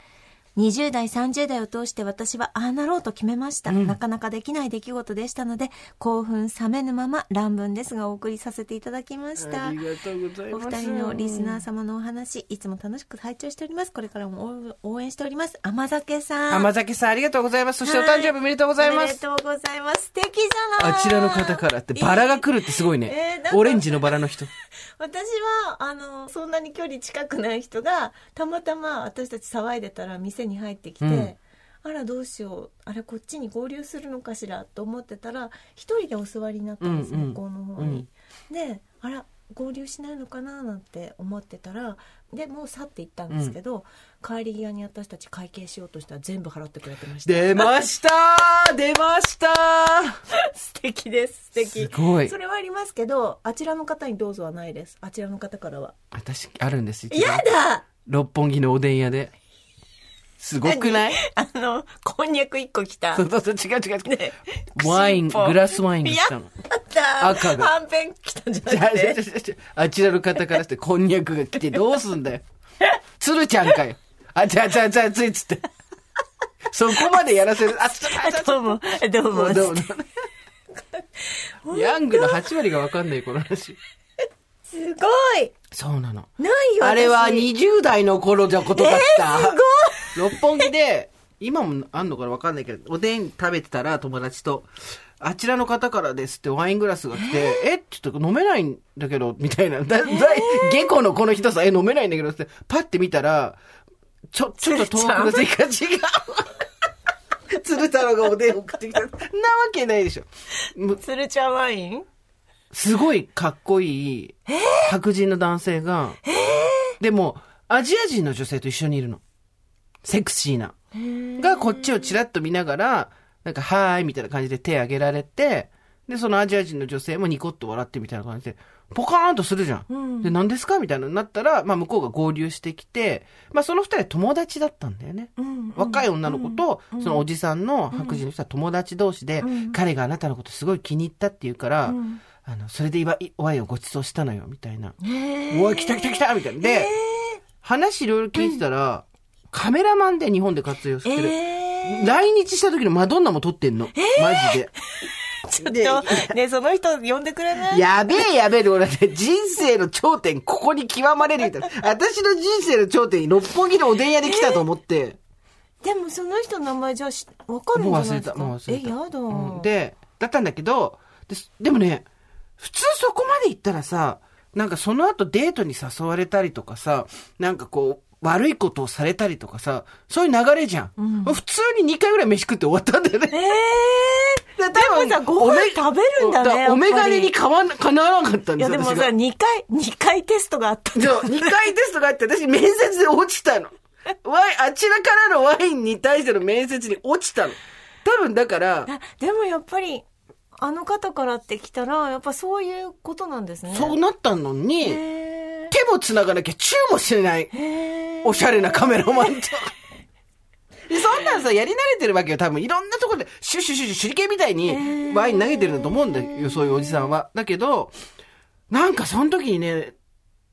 20代、30代を通して私はああなろうと決めました。なかなかできない出来事でしたので、興奮冷めぬまま乱文ですがお送りさせていただきました。ありがとうございおます。二人のリスナー様のお話、いつも楽しく拝聴しております。これからも応応援しております。甘酒さん。甘酒さんありがとうございます。そしてお誕生日おめでとうございます。おめでとうございます。素敵じゃないあちらの方からってバラが来るってすごいえねーだか。らオレンジのバラの人。私は、あの、そんなに距離近くない人が、たまたま私たち騒いでたら店に入ってきて、うんあらどうしよう、あれこっちに合流するのかしらと思ってたら、一人でお座りになったんです、うんうん向こうの方に。で、あら、合流しないのかななんて思ってたら、で、もう去っていったんですけど、帰り際に私たち会計しようとしたら全部払ってくれてました。出ました *laughs* 出ました *laughs* 素敵です、素敵。すごいそれはありますけど、あちらの方にどうぞはないです。あちらの方からは。私、あるんです。一度やだ六本木のおでん屋で。すごくない？あの、こんにゃく1個来た。そうそうそう、違う違う違う。ねワイン、グラスワインが来たの。やった赤がはんぺん来たんじゃなくて。じゃあじゃあちらの方からして、こんにゃくが来てどうすんだよ。鶴ちゃんかよ。あ、じゃあじゃあじゃあついつって。そこまでやらせる。あ、ちょっと、あちょっとどうも、どうも。どうもヤングの8割がわかんない、この話。すごいそうなの。ないよあれは私20代の頃じゃことだった。す六本木で、今もあんのかなわかんないけど、おでん食べてたら友達と、あちらの方からですってワイングラスが来て、えちょっと飲めないんだけど、みたいな。だ、だ、下戸のこの人さ、え、飲めないんだけどって、パッて見たら、ちょ、ちょっと遠くの席が違う。鶴太郎がおでん送ってきた。なわけないでしょ。鶴ちゃんワイン？すごいかっこいい白人の男性が、でも、アジア人の女性と一緒にいるの。セクシーな。がこっちをチラッと見ながら、なんか、はーいみたいな感じで手挙げられて、で、そのアジア人の女性もニコッと笑ってみたいな感じで、ポカーンとするじゃん。で、何ですか？みたいなになったら、まあ向こうが合流してきて、まあその二人は友達だったんだよね。若い女の子と、そのおじさんの白人の人は友達同士で、彼があなたのことすごい気に入ったって言うから、あの、それでいわいワインをご馳走したのよ、みたいな。おい、来た来た来たみたいな。で、話いろいろ聞いてたら、カメラマンで日本で活用してる。え来日した時のマドンナも撮ってんの。マジで。*laughs* ちょっと、ね、その人呼んでくれない？やべえやべえで、俺だって人生の頂点、ここに極まれるみたいな。私の人生の頂点に六本木のおでん屋で来たと思って。でもその人の名前じゃわかるんじゃないですか？もう忘れたもう忘れたえ、やだ、うんで、だったんだけど、ででもね、普通そこまで行ったらさ、なんかその後デートに誘われたりとかさ、なんかこう、悪いことをされたりとかさ、そういう流れじゃん。普通に2回ぐらい飯食って終わったんだよね。ええー、でもさ、ご飯食べるんだね。お眼鏡にかわな、かなわなかったんいや、ですよ。でもさ、私が2回、2回テストがあったんだそう、2回テストがあって、私面接で落ちたの。ワイン、あちらからのワインに対しての面接に落ちたの。多分だから、あでもやっぱり、あの方からって来たら、やっぱそういうことなんですね。そうなったのに、へ手も繋がなきゃチューもしない。おしゃれなカメラマンと。*laughs* でそんなんさ、やり慣れてるわけよ。多分いろんなところで、シュッシュッシュッシュ手裏剣みたいにワイン投げてるんだと思うんだよ、そういうおじさんは。だけど、なんかその時にね、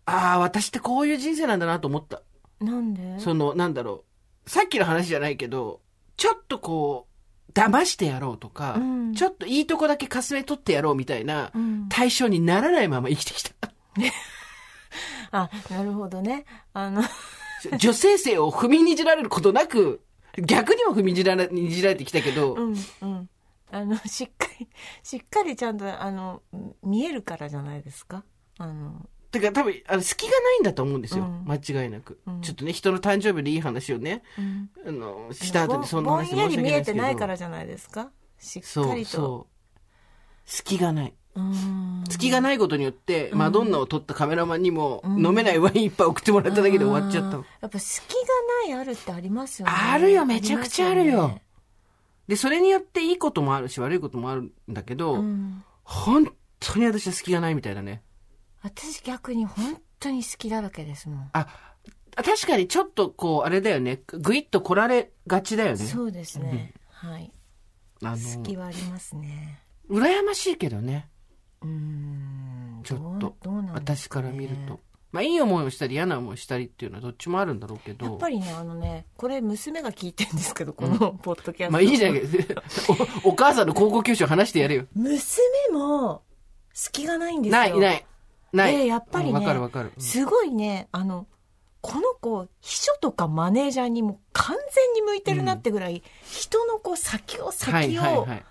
ああ、私ってこういう人生なんだなと思った。なんでその、なんだろう。さっきの話じゃないけど、ちょっとこう、騙してやろうとか、うんちょっといいとこだけかすめ取ってやろうみたいなうん対象にならないまま生きてきた。あ、なるほどね。あの、*laughs* 女性性を踏みにじられることなく、逆にも踏みにじられにじられてきたけど、うん、うん。あの、しっかり、しっかりちゃんと、あの、見えるからじゃないですか？あの、てか多分、あの、隙がないんだと思うんですよ。うん間違いなく、うんちょっとね、人の誕生日でいい話をね、うん。あの、した後にそんな話でぼんやり見え。てないからじゃないですか？しっそう、かりと。そう。隙がない。うん。隙がないことによって、マドンナを撮ったカメラマンにも、うん飲めないワイン一杯送ってもらっただけで終わっちゃったの。やっぱ隙がないあるってありますよね。あるよめちゃくちゃあるよりますねで、それによっていいこともあるし、悪いこともあるんだけど、うん。本当に私は隙がないみたいだね。私逆に本当に好きだらけですもん。あ、確かにちょっとこう、あれだよね。ぐいっと来られがちだよね。そうですね。はい。あ好きの、はありますね。羨ましいけどね。うーん。ちょっと私から見ると。まあ、いい思いをしたり嫌な思いをしたりっていうのはどっちもあるんだろうけど。やっぱりね、あのね、これ娘が聞いてるんですけど、*laughs* このポッドキャスト。まあいいじゃん。お *laughs* お母さんの高校教師を話してやれよ。娘も隙がないんですよ。ない、ない。ない。でやっぱりねうんわかるわかる。うんすごいね、あの、この子、秘書とかマネージャーにも完全に向いてるなってぐらい、人のこう先をはい先をはいはい。全そ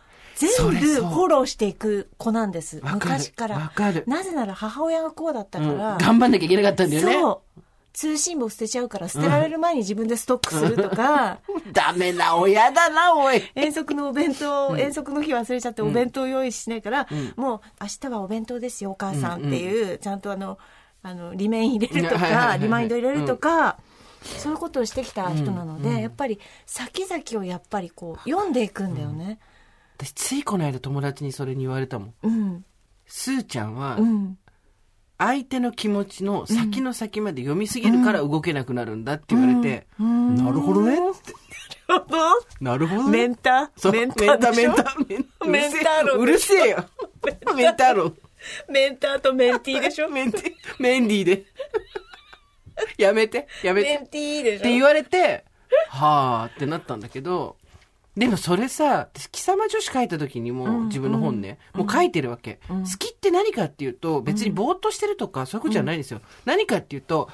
れ部フォローしていく子なんです。昔から。わかるなぜなら母親がこうだったうんから、頑張んなきゃいけなかったんだよね。そう。通信簿捨てちゃうから捨てられる前に自分でストックするとか、ダメな親だな、おい。遠足のお弁当、遠足の日忘れちゃってお弁当用意しないから、んもう明日はお弁当ですよ、お母さんっていう、ちゃんとあの、あの、リメイン入れるとか、リマインド入れるとか、そういうことをしてきた人なので、やっぱり先々をやっぱりこう、読んでいくんだよね。私、ついこの間友達にそれに言われたもん。うん。スーちゃんはう、ん。相手の気持ちの先の先まで読みすぎるから動けなくなるんだって言われて、なるほどねって。*laughs* なるほどね。メンタそうメンタでしょ？メンタ、メンタ、メンタロウうるせえよ。メンタロウ。メンターとメンティーでしょ？*laughs* メンティ、メンディーで。やめて、やめて。メンティーでしょ？って言われて、はーってなったんだけど、でもそれさ、私貴様女子書いた時にも、自分の本ね、もう書いてるわけ、好きって何かっていうと、別にぼーっとしてるとか、そういうことじゃないんですよ。何かっていうと、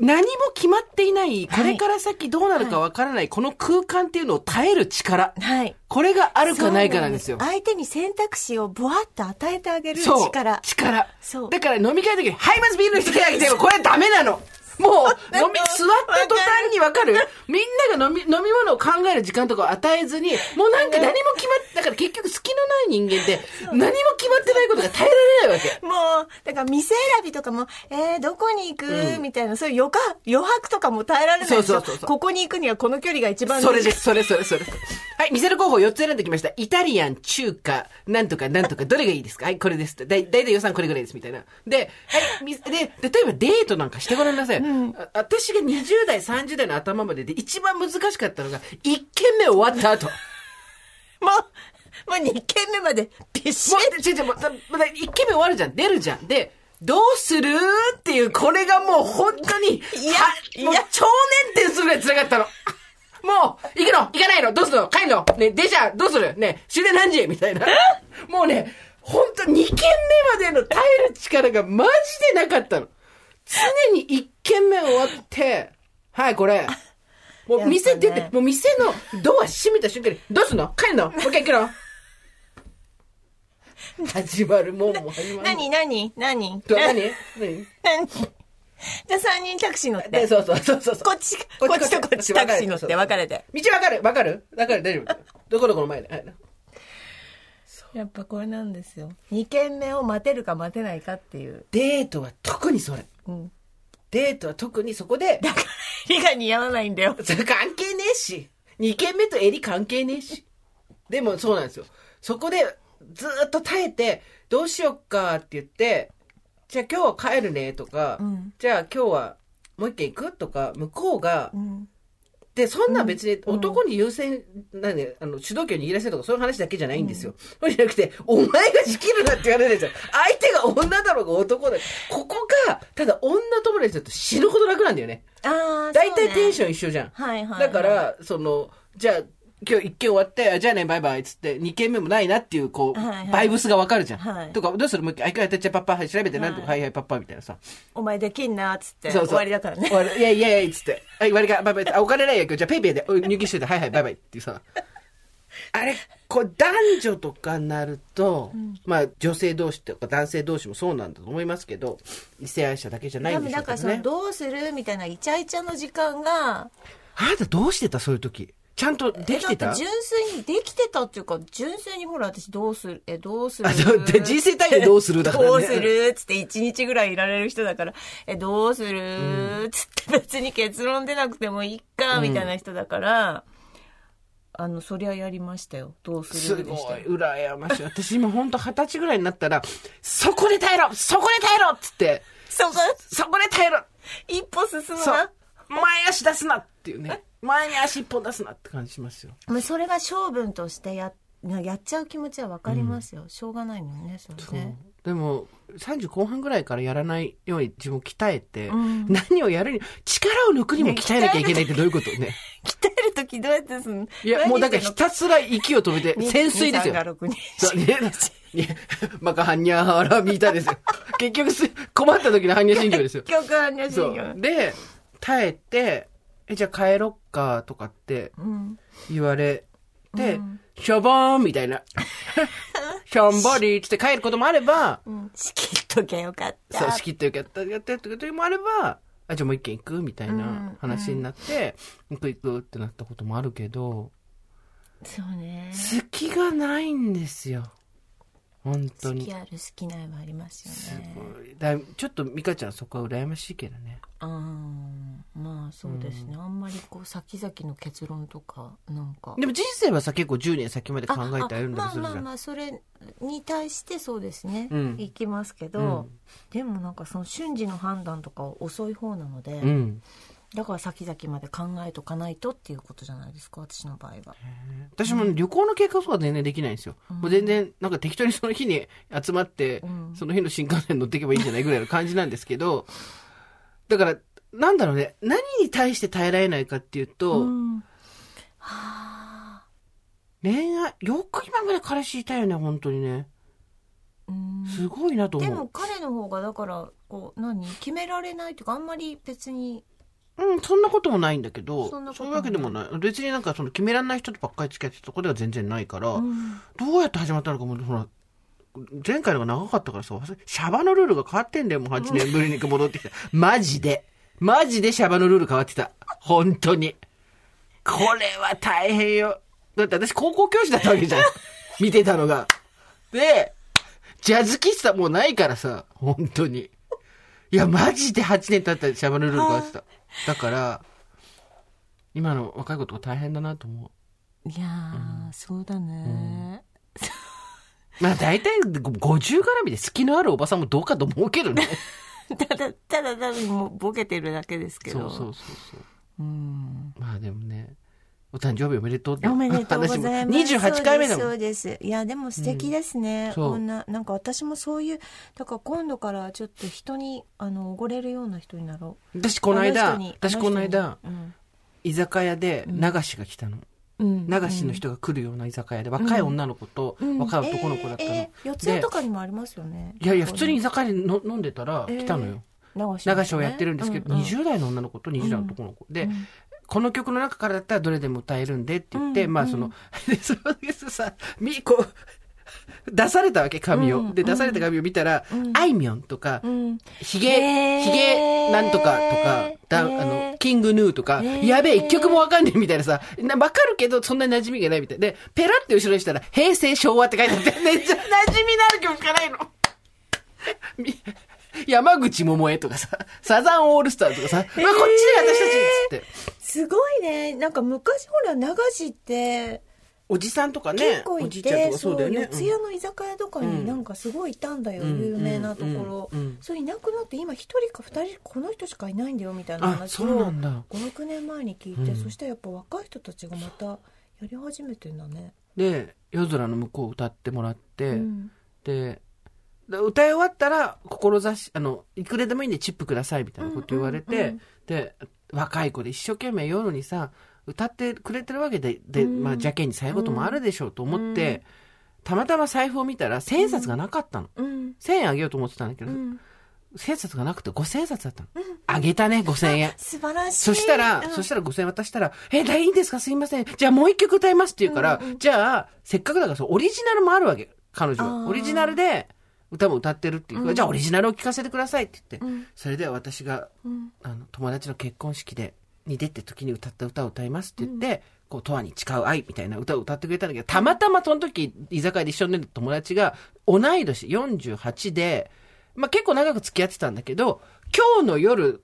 何も決まっていない、これから先どうなるかわからない、この空間っていうのを耐える力。はい。これがあるかないかなんですよ。相手に選択肢をブワッと与えてあげるそう。力。力。そうだから飲み会の時に、はい、まずビールの人手挙げてよ。これダメなの。もう、*laughs* 飲み、座った途端にわかるみんなが飲み、飲み物を考える時間とかを与えずに、もうなんか何も決まって、だから結局隙のない人間って、何も決まってないことが耐えられないわけ。もう、だから店選びとかも、えー、どこに行く、みたいな、そういう余暇、余白とかも耐えられないそうそうそうそうここに行くにはこの距離が一番それです、それそれそれ。はい、店の候補4つ選んできました。イタリアン、中華、なんとかなんとか、どれがいいですか？はい、これです。だいだいたい予算これぐらいです、みたいな。で、はい、みで、例えばデートなんかしてごらんなさい。あ私が20代、30代の頭までで一番難しかったのが、1軒目終わった後。*laughs* もう、もう2軒目までびっしもり。う、違う違う、もう、だまだ1軒目終わるじゃん。出るじゃん。で、どうするっていう、これがもう本当に、いやはいや超年点するぐらい辛かったの。もう、行くの行かないのどうするの？帰るの？ね、電車どうする？ね、終電何時？みたいな。もうね、本当2軒目までの耐える力がマジでなかったの。常に1軒目終わって、はい、これ。もう店出て、ねもう店のドア閉めた瞬間に、どうすんの？帰るの？もう一回行くの？始まるもんも始まる。何？何？何？ど何？何？何？じゃあ3人タクシー乗っで、て。そうそうそうそう。こっち、こっちとこっちタクシー乗って分かれて。道わかる？わかる？わかる？大丈夫？どこどこの前で？はいやっぱこれなんですよ。2軒目を待てるか待てないかっていう。デートは特にそれ。うん。デートは特にそこで、だから、襟が似合わないんだよ。それ関係ねえし。二軒目と襟関係ねえし。でもそうなんですよ。そこでずーっと耐えて、どうしよっかって言って、じゃあ今日は帰るねとか、うんじゃあ今日はもう一軒行くとか、向こうが、うん。で、そんな別に男に優先、なんで、あの、主導権を握らせるとかそういう話だけじゃないんですよ。そうじゃなくて、お前が仕切るなって言われるんですよ。相手が女だろうが男だここが、ただ女友達だと死ぬほど楽なんだよね。ああ、大体テンション。一緒じゃん。はいはい。だか、ら、その、じゃあ、今日一件終わって、あじゃあね、バイバイっつって、二件目もないなっていう、こう、はいはいバイブスがわかるじゃん。はいとか、どうする？もう一回、あ、やってっちゃパッパ、はい、調べて、なんとか、ははいはい、パッパ、みたいなさ。お前できんな、っつって。そうそう終わりだからね終。わりいやいやいや、つって。はい、終わりか、バイバイ。あ、お金ないやけど、じゃあペイペイで、お入金しといて、はいはい、バイバイっていうさ。あれ、こう、男女とかになると、まあ、女性同士とか男性同士もそうなんだと思いますけど、異性愛者だけじゃない多んで分だからその。どうするみたいなイチャイチャの時間が、あなたどうしてた？そういう時。ちゃんとできてた？純粋にできてたっていうか、純粋にほら私どうする、え、どうする？で人生単位でどうするだからね。どうする？つって1日ぐらいいられる人だから、え、どうする？つって別に結論出なくてもいいか、みたいな人だから、あの、そりゃやりましたよ。どうすすごるでしたよい、羨ましい。私今本当二十歳ぐらいになったら、そこで耐えろ！そこで耐えろ！っつって、そこ、そこで耐えろ！一歩進むな。。前足出すな！っていうね。前に足一本出すなって感じしますよ。もうそれが性分としてや、やっちゃう気持ちはわかりますよ。しょうがないもんね、それね。でも、30後半ぐらいからやらないように自分を鍛えて、ん何をやるに、力を抜くにも鍛えなきゃいけないってどういうこと？ね。*laughs* 鍛えるときどうやってすんの？いや、もうだからひたすら息を止めて、*laughs* 潜水ですよ。2 3が6人そうね。いやマカハンニャハラミータですよ。*laughs* 結局す、困った時のハンニャ心経ですよ。結局はね、そ信用う。で、耐えて、え、じゃあ帰ろっかとかってうん。言われて、しょぼーんみたいな。しょんぼりっつって帰ることもあれば、うん。仕切っときゃよかった。そう、仕切ってよかった、やってって時もあれば、あ、じゃあもう一軒行くみたいな話になって、行く行くってなったこともあるけど、そうね。好きがないんですよ。本当に好き。ある好きないはありますよね。だいちょっと美香ちゃんそこは羨ましいけどね。うん。まああそうですね、あんまりこう先々の結論とかなんかでも人生はさ、結構10年先まで考えてあるんだまあけど、まあまあそれに対してそうですね、うんいきますけど、うんでもなんかその瞬時の判断とかは遅い方なので、うん。だから先々まで考えとかないとっていうことじゃないですか私の場合は。私も旅行の計画とか全然できないんですよ。もう全然、なんか適当にその日に集まって、うん。その日の新幹線乗っていけばいいんじゃないぐらいの感じなんですけど、だから、なんだろうね、何に対して耐えられないかっていうと、うん。はあ恋愛、よく今まで彼氏いたよね、本当にね。うん。すごいなと思う。でも彼の方がだからこう何？決められないというかあんまり別にうん、そんなこともないんだけど、そういうわけでもない。別になんかその決められない人とばっかり付き合ってたとこでは全然ないから、うんどうやって始まったのかも、ほら、前回のが長かったからさ、シャバのルールが変わってんだよ、もう8年ぶりに戻ってきた。マジで。マジでシャバのルール変わってた。本当に。これは大変よ。だって私高校教師だったわけじゃん。*laughs* 見てたのが。で、ジャズ喫茶もうないからさ、本当に。いや、マジで8年経ったらシャバのルール変わってた。*laughs* だから、今の若い子とか大変だなと思う。いやー、そうだね、まあ大体50絡みで隙のあるおばさんもどうかと思うけどね。*laughs* ただただ多分もうボケてるだけですけどそうそうそうそう。うんまあでもね、お誕生日おめでとうっておめでとうございます。話も28回目だもん。そうです。いや、でも素敵ですね。そうこんな、なんか私もそういう、だから今度からちょっと人に、あの、おごれるような人になろう。私この間、あ人に私この間、、あ人に居酒屋で流しが来たの。うん。うん流しの人が来るような居酒屋で、若い女の子とうん若い男の子だったの。えーえー四谷とかにもありますよね。いやいや、普通に居酒屋での飲んでたら来たのよ。流し、流しをやってるんですけど、うんうん20代の女の子と20代の男の子で、うんこの曲の中からだったらどれでも歌えるんでって言って、うんまあその、*laughs* で、それでさ、み、こう、*laughs* 出されたわけ、紙を。うんで、出された紙を見たら、うん。あいみょんとか、うん。ヒゲ、へー。ヒゲなんとかとか、だあの、キングヌーとか、やべえ、一曲もわかんねえみたいなさ、なわかるけど、そんなに馴染みがないみたいで、ペラって後ろにしたら、平成昭和って書いてあって、めっちゃ馴染みのある曲しかないの。み山口百恵とかさ、サザンオールスターズとかさ、うわ、こっちで私たちっつって。すごいね。なんか昔ほら、流しって、おじさんとかね結、構いおじいちゃんて、とかそうだよね。四谷の居酒屋とかになんかすごいいたんだよ、うん有名なところ、うんうんそれいなくなって今一人か二人この人しかいないんだよみたいなあ、話そうなをんだ。56年前に聞いて、うんそしたらやっぱ若い人たちがまたやり始めてんだね、で、夜空の向こう歌ってもらって、で歌い終わったら、志、あの、いくらでもいいんでチップくださいみたいなこと言われて、うんうんうんで、若い子で一生懸命夜にさ、歌ってくれてるわけで、で、うんまあ、邪険に最後ともあるでしょうと思って、たまたま財布を見たら、千円札がなかったの。うん千円あげようと思ってたんだけど、うん千円札がなくて五千円札だったの。あげたね、五千円。素晴らしいそしたら、うんそしたら5000円渡したら、え、だいいんですか？すいません。じゃあもう一曲歌いますって言うから、じゃあ、せっかくだからそう、オリジナルもあるわけ。彼女あは。ーオリジナルで、歌も歌ってるっていうから、じゃあオリジナルを聴かせてくださいって言って、うん。それでは私が、うん。あの、友達の結婚式で、に出て時に歌った歌を歌いますって言って、こう、永遠に誓う愛みたいな歌を歌ってくれたんだけど、たまたまその時、居酒屋で一緒に寝た友達が、同い年、48で、まあ結構長く付き合ってたんだけど、今日の夜、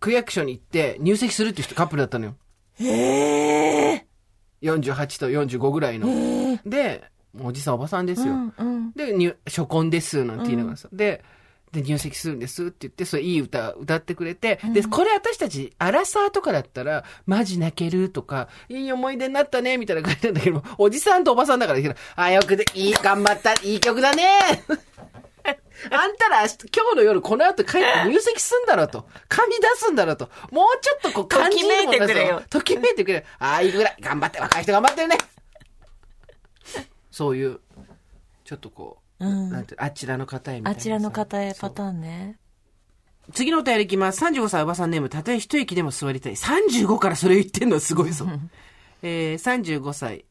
区役所に行って入籍するっていう人カップルだったのよ。へえ48と45ぐらいの。で、おじさんおばさんですよ。うんうん。で、入初婚です、なんて言いながらさ。で、で、入籍するんですって言って、それいい歌歌ってくれて、で、これ私たち、アラサーとかだったら、マジ泣けるとか、いい思い出になったね、みたいな感じなんだけど、おじさんとおばさんだから、あ、よくで、いい、頑張った、いい曲だね。*laughs* あんたら明日今日の夜この後帰って入籍すんだろうと。紙出すんだろうと。もうちょっとこう感じるもんだときめいてくれよときめいてくれよ。ああ、いいぐらい。頑張って、若い人頑張ってるね。そういう、ちょっとこう、うんあちらの方へみたいなさ。あちらの方へパターンね次のお便りいきます。35歳おばさんネーム、たとえ一息でも座りたい。35からそれを言ってんのはすごいぞ。えー、35歳、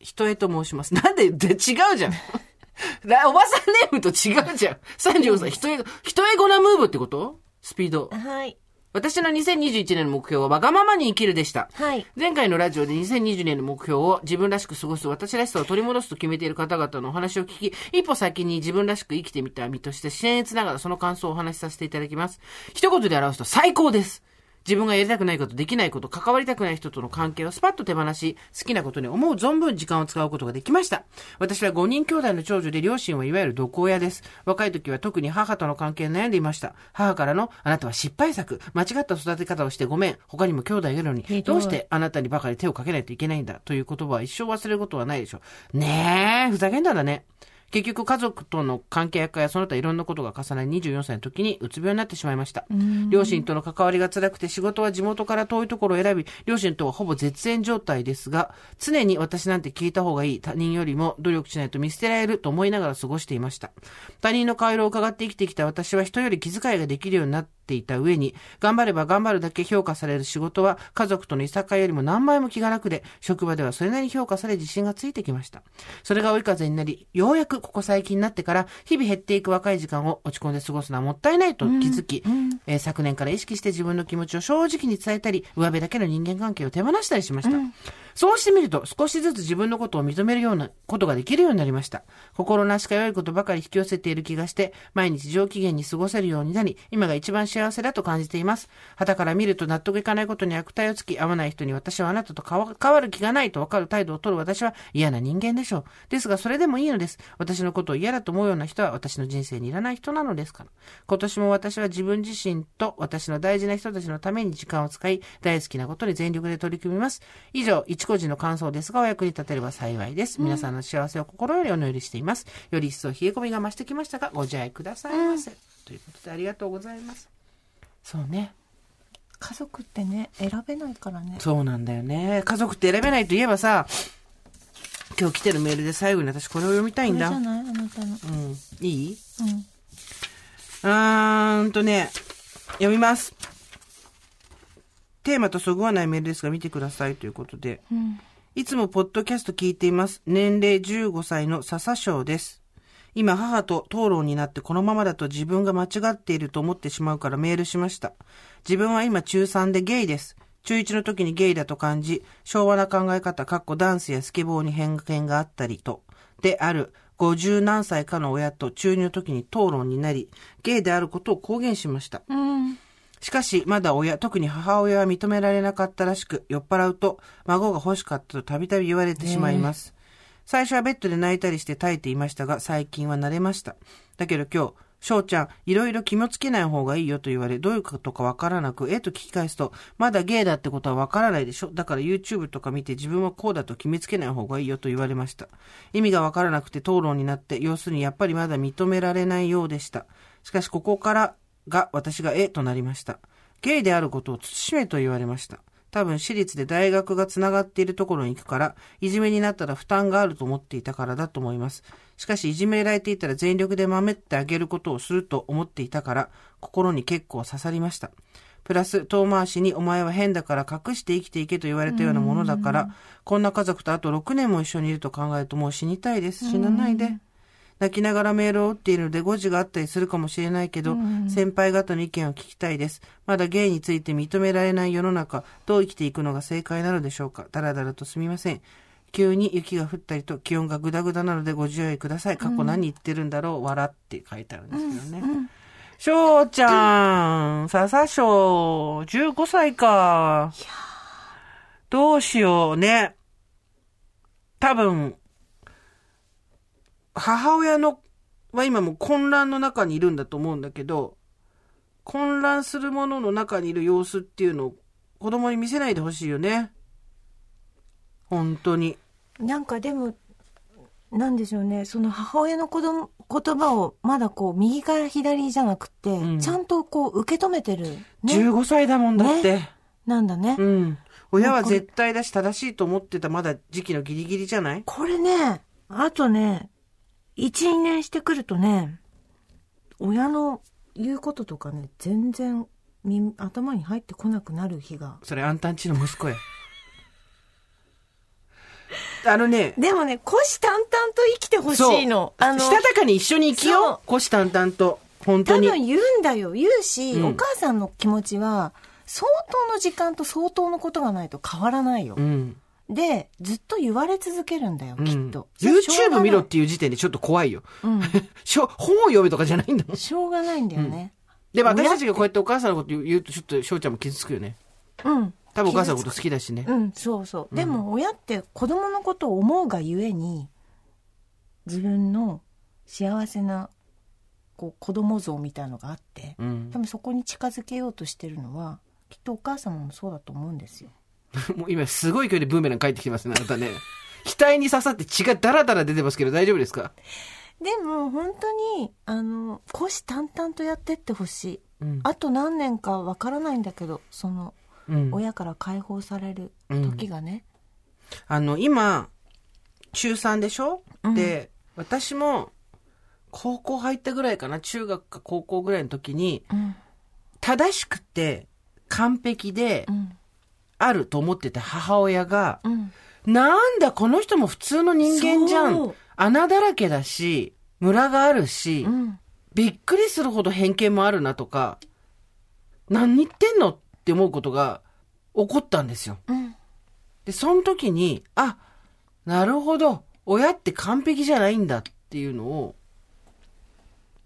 人へと申します。なんで、で違うじゃん。*laughs* なおばさんネームと違うじゃん。35歳、人へ、人へごなムーブってこと？スピード。はい私の2021年の目標はわがままに生きるでした。はい前回のラジオで2020年の目標を自分らしく過ごす私らしさを取り戻すと決めている方々のお話を聞き、一歩先に自分らしく生きてみた身として、僭越ながらその感想をお話しさせていただきます。一言で表すと最高です。自分がやりたくないこと、できないこと、関わりたくない人との関係をスパッと手放し、好きなことに思う存分時間を使うことができました。私は5人兄弟の長女で両親はいわゆる毒親です。若い時は特に母との関係に悩んでいました。母からの、あなたは失敗作、間違った育て方をしてごめん、他にも兄弟いるのに、どうしてあなたにばかり手をかけないといけないんだ、という言葉は一生忘れることはないでしょう。ねえ、ふざけんなだね。結局家族との関係悪化やその他いろんなことが重なり24歳の時にうつ病になってしまいました。両親との関わりが辛くて仕事は地元から遠いところを選び、両親とはほぼ絶縁状態ですが、常に私なんて聞いた方がいい他人よりも努力しないと見捨てられると思いながら過ごしていました。他人の顔色を伺って生きてきた私は人より気遣いができるようになっていた上に、頑張れば頑張るだけ評価される仕事は家族とのいさかいよりも何倍も気が楽で、職場ではそれなりに評価され自信がついてきました。それが追い風になり、ようやくここ最近になってから、日々減っていく若い時間を落ち込んで過ごすのはもったいないと気づき、えー昨年から意識して自分の気持ちを正直に伝えたり、上辺だけの人間関係を手放したりしました。そうしてみると、少しずつ自分のことを認めるようなことができるようになりました。心なしか良いことばかり引き寄せている気がして、毎日上機嫌に過ごせるようになり、今が一番幸せだと感じています。旗から見ると納得いかないことに悪態をつき、合わない人に私はあなたと変わる気がないと分かる態度を取る私は嫌な人間でしょう。ですが、それでもいいのです。私のことを嫌だと思うような人は私の人生にいらない人なのですから。今年も私は自分自身と私の大事な人たちのために時間を使い、大好きなことに全力で取り組みます。以上、一個人の感想ですが、お役に立てれば幸いです。皆さんの幸せを心よりお祈りしています。より一層冷え込みが増してきましたが、ご自愛くださいませ。ということで、ありがとうございます。そうね。家族ってね選べないからねそうなんだよね。家族って選べないといえばさ、今日来てるメールで最後に私これを読みたいんだ。うん。いい？うんうーんとね、読みます。テーマとそぐわないメールですが見てくださいということで。うんいつもポッドキャスト聞いています。年齢15歳の笹翔です。今母と討論になってこのままだと自分が間違っていると思ってしまうからメールしました。自分は今中3でゲイです。中1の時にゲイだと感じ、昭和な考え方、かっこダンスやスケボーに偏見があったりと、である50何歳かの親と中2の時に討論になり、ゲイであることを公言しました。うんしかし、まだ親、特に母親は認められなかったらしく、酔っ払うと、孫が欲しかったとたびたび言われてしまいます。最初はベッドで泣いたりして耐えていましたが、最近は慣れました。だけど今日、翔ちゃん、いろいろ気もつけない方がいいよと言われ、どういうことかわからなく、えと聞き返すと、まだゲイだってことはわからないでしょだから YouTube とか見て自分はこうだと決めつけない方がいいよと言われました。意味がわからなくて討論になって、要するにやっぱりまだ認められないようでした。しかしここからが私がえとなりました。ゲイであることを慎めと言われました。多分私立で大学がつながっているところに行くから、いじめになったら負担があると思っていたからだと思います。しかしいじめられていたら全力で守ってあげることをすると思っていたから、心に結構刺さりました。プラス、遠回しにお前は変だから隠して生きていけと言われたようなものだから、こんな家族とあと6年も一緒にいると考えるともう死にたいです。死なないで。泣きながらメールを打っているので誤字があったりするかもしれないけど、先輩方の意見を聞きたいです。まだゲイについて認められない世の中、どう生きていくのが正解なのでしょうか。だらだらとすみません。急に雪が降ったりと気温がぐだぐだなのでご自愛ください。過去何言ってるんだろう、笑って書いてあるんですけどね。翔ちゃん、笹翔、15歳か。どうしようね。多分、母親の、は今もう混乱の中にいるんだと思うんだけど、混乱するものの中にいる様子っていうのを子供に見せないでほしいよね。本当に。なんかでもなんでしょうねその母親の子供言葉をまだこう右から左じゃなくて、んちゃんとこう受け止めてる、ね、15歳だもんだって。なんだね、うん。親は絶対だし正しいと思ってたまだ時期のギリギリじゃない？これねあとね12年してくるとね親の言うこととかね全然耳頭に入ってこなくなる日がそれあんたんちの息子や。あのね、でもね虎視眈々と生きてほしいのあのしたたかに一緒に生きよそう虎視眈々と。本当に。多分言うんだよ言うし、うんお母さんの気持ちは相当の時間と相当のことがないと変わらないよ、うん。でずっと言われ続けるんだよ、うんきっとうが YouTube 見ろっていう時点でちょっと怖いよ。うん *laughs* しょ本を読めとかじゃないんだもん。しょうがないんだよね、でも私たちがこうやってお母さんのこと言うと、ちょっと翔ちゃんも傷つくよね。うん。多分お母さんのこと好きだしね。うん、そうそう。でも親って子供のことを思うがゆえに、自分の幸せな、こう、子供像みたいなのがあって、うん。多分そこに近づけようとしてるのは、きっとお母様もそうだと思うんですよ。*laughs* もう今すごい勢いでブーメラン帰ってきてますね、あなたね。額に刺さって血がダラダラ出てますけど大丈夫ですか？でも本当に、あの、虎視眈々とやってってほしい。うん。あと何年かわからないんだけど、その、うん。親から解放される時がね。あの、今、中3でしょ、うんで、私も、高校入ったぐらいかな、中学か高校ぐらいの時に、うん。正しくて完璧でうん。あると思ってた母親が、うん。なんだこの人も普通の人間じゃ。ん穴だらけだし、ムラがあるし、うん。びっくりするほど偏見もあるなとか、何言ってんのって思うことが起こったんですよ。うん。で、その時に、あ、なるほど、親って完璧じゃないんだっていうのを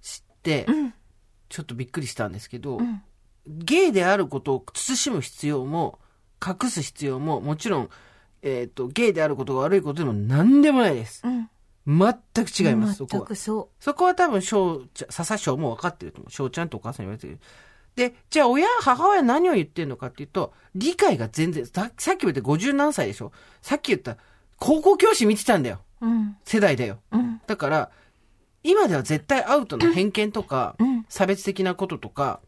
知って、うん。ちょっとびっくりしたんですけど、うん。ゲイであることを慎む必要も、隠す必要も、もちろん、えっ、と、ゲイであることが悪いことでも何でもないです。うん。全く違います、そこは全く。そそこは多分、翔ちゃん、笹翔も分かってると思う。翔ちゃんとお母さんに言われてる。で、じゃあ親、母親何を言ってるのかっていうと、理解が全然、ささっきも言った50何歳でしょさっき言った、高校教師見てたんだよ。う。うん。世代だよ。うん。だから、今では絶対アウトの偏見とか、うん。差別的なこととか、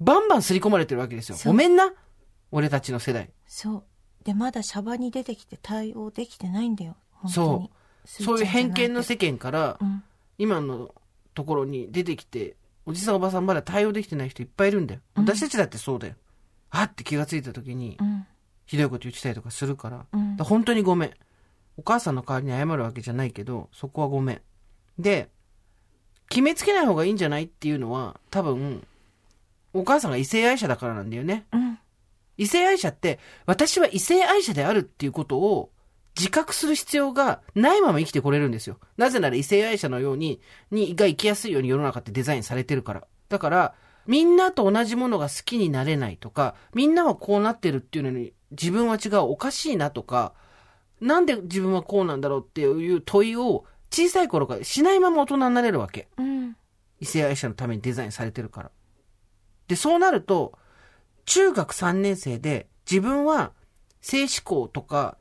バンバン刷り込まれてるわけですよ。ごめんな。俺たちの世代。そう。で、まだシャバに出てきて対応できてないんだよ。本当に。そういう偏見のせ世間から、うん。今のところに出てきて、おじさんおばさんまだ対応できてない人いっぱいいるんだよ。うん私たちだってそうだよ。あって気がついた時にう、ん。ひどいこと言ってたりとかするから、うんら。本当にごめん。お母さんの代わりに謝るわけじゃないけど、そこはごめん。で、決めつけない方がいいんじゃないっていうのは、多分、お母さんが異性愛者だからなんだよね。うん。異性愛者って、私は異性愛者であるっていうことを自覚する必要がないまま生きてこれるんですよ。なぜなら異性愛者のように、に、が生きやすいように世の中ってデザインされてるから。だから、みんなと同じものが好きになれないとか、みんなはこうなってるっていうのに自分は違う、おかしいなとか、なんで自分はこうなんだろうっていう問いを小さい頃からしないまま大人になれるわけ。うん。異性愛者のためにデザインされてるから。で、そうなると、中学3年生で自分は性思考とか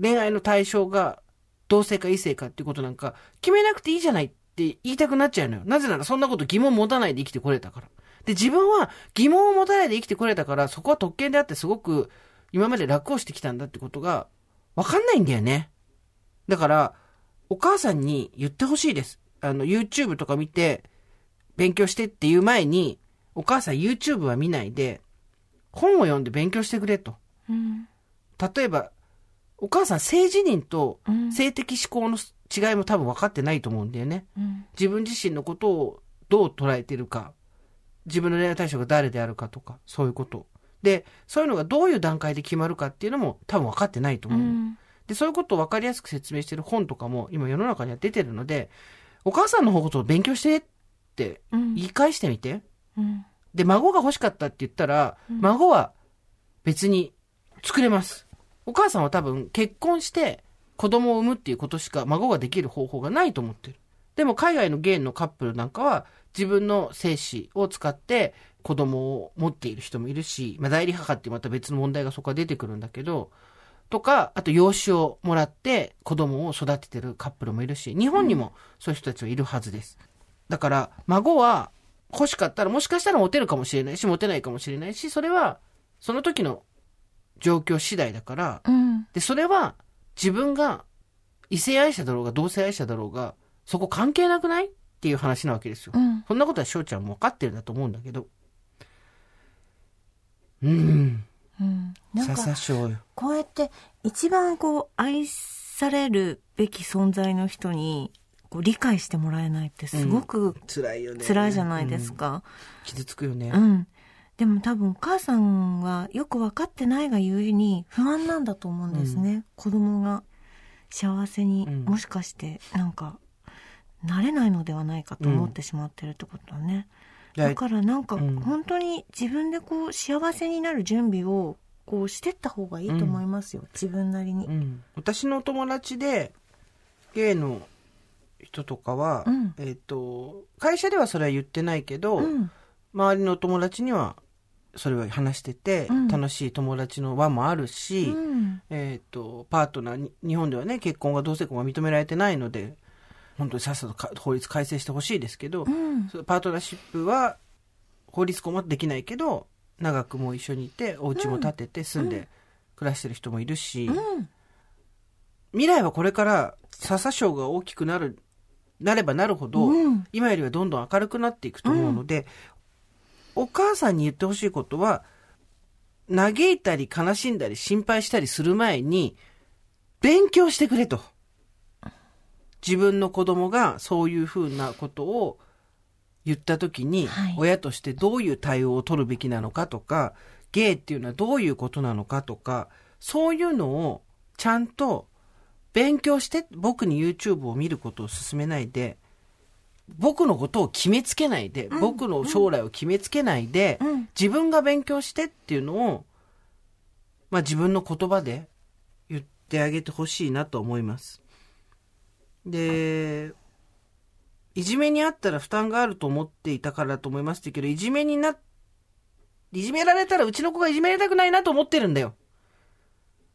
恋愛の対象が同性か異性かっていうことなんか決めなくていいじゃないって言いたくなっちゃうのよ。なぜならそんなこと疑問持たないで生きてこれたから。で、自分は疑問を持たないで生きてこれたから、そこは特権であってすごく今まで楽をしてきたんだってことがわかんないんだよね。だから、お母さんに言ってほしいです。あの、YouTube とか見て、勉強してっていう前に、お母さん YouTube は見ないで、本を読んで勉強してくれと。うん。例えば、お母さん性自認とうん。性的思考の違いも多分分かってないと思うんだよね。うん。自分自身のことをどう捉えてるか、自分の恋愛対象が誰であるかとか、そういうこと。で、そういうのがどういう段階で決まるかっていうのも多分分かってないと思う。うん。で、そういうことを分かりやすく説明してる本とかも今世の中には出てるので、お母さんの方ことを勉強してってうん。言い返してみて。うん。で、孫が欲しかったって言ったら、うん孫は別に作れます。お母さんは多分結婚して子供を産むっていうことしか孫ができる方法がないと思ってる。でも海外のゲイのカップルなんかは自分の精子を使って子供を持っている人もいるし、まあ代理母ってまた別の問題がそこは出てくるんだけど、とか、あと養子をもらって子供を育ててるカップルもいるし、日本にもそういう人たちはいるはずです。だから、孫は欲しかったらもしかしたらモテるかもしれないし、モテないかもしれないし、それはその時の状況次第だから、うん。で、それは自分が異性愛者だろうが同性愛者だろうが、そこ関係なくないっていう話なわけですよ。うん。そんなことは翔ちゃんも分かってるんだと思うんだけど。うん。うん。なんさか。こうやって一番こう愛されるべき存在の人にこう理解してもらえないってすごく辛いよね。辛いじゃないですうんか。傷つくよね。うん。でも多分お母さんはよく分かってないがゆえに不安なんだと思うんですね。子供が幸せにうんもしかしてなんかなれないのではないかと思ってしまってるってことはね。だだからなんかうん本当に自分でこう幸せになる準備をこうしてった方がいいと思いますよ、自分なりにう。ん、私の友達でゲイの人とかは、うん。えっ、と会社ではそれは言ってないけど、うん。周りの友達にはそれは話してて、うん。楽しい友達の輪もあるし、うん。えっ、とパートナーに日本ではね結婚が同性婚が認められてないので本当にさっさとか法律改正してほしいですけど、パートナーシップは法律婚はできないけど長くもう一緒にいてお家も建てて住んで暮らしてる人もいるし、うん。未来はこれから笹賞が大きくなるなればなるほど、うん。今よりはどんどん明るくなっていくと思うので、お母さんに言ってほしいことは嘆いたり悲しんだり心配したりする前に勉強してくれと。自分の子供がそういうふうなことを言った時に、はい。親としてどういう対応を取るべきなのかとかゲイっていうのはどういうことなのかとかそういうのをちゃんと勉強して僕に YouTube を見ることを勧めないで僕のことを決めつけないで、僕の将来を決めつけないで、うん自分が勉強してっていうのを、まあ自分の言葉で言ってあげてほしいなと思います。で、いじめにあったら負担があると思っていたからだと思いますけど、いじめにな、いじめられたらうちの子がいじめられたくないなと思ってるんだよ。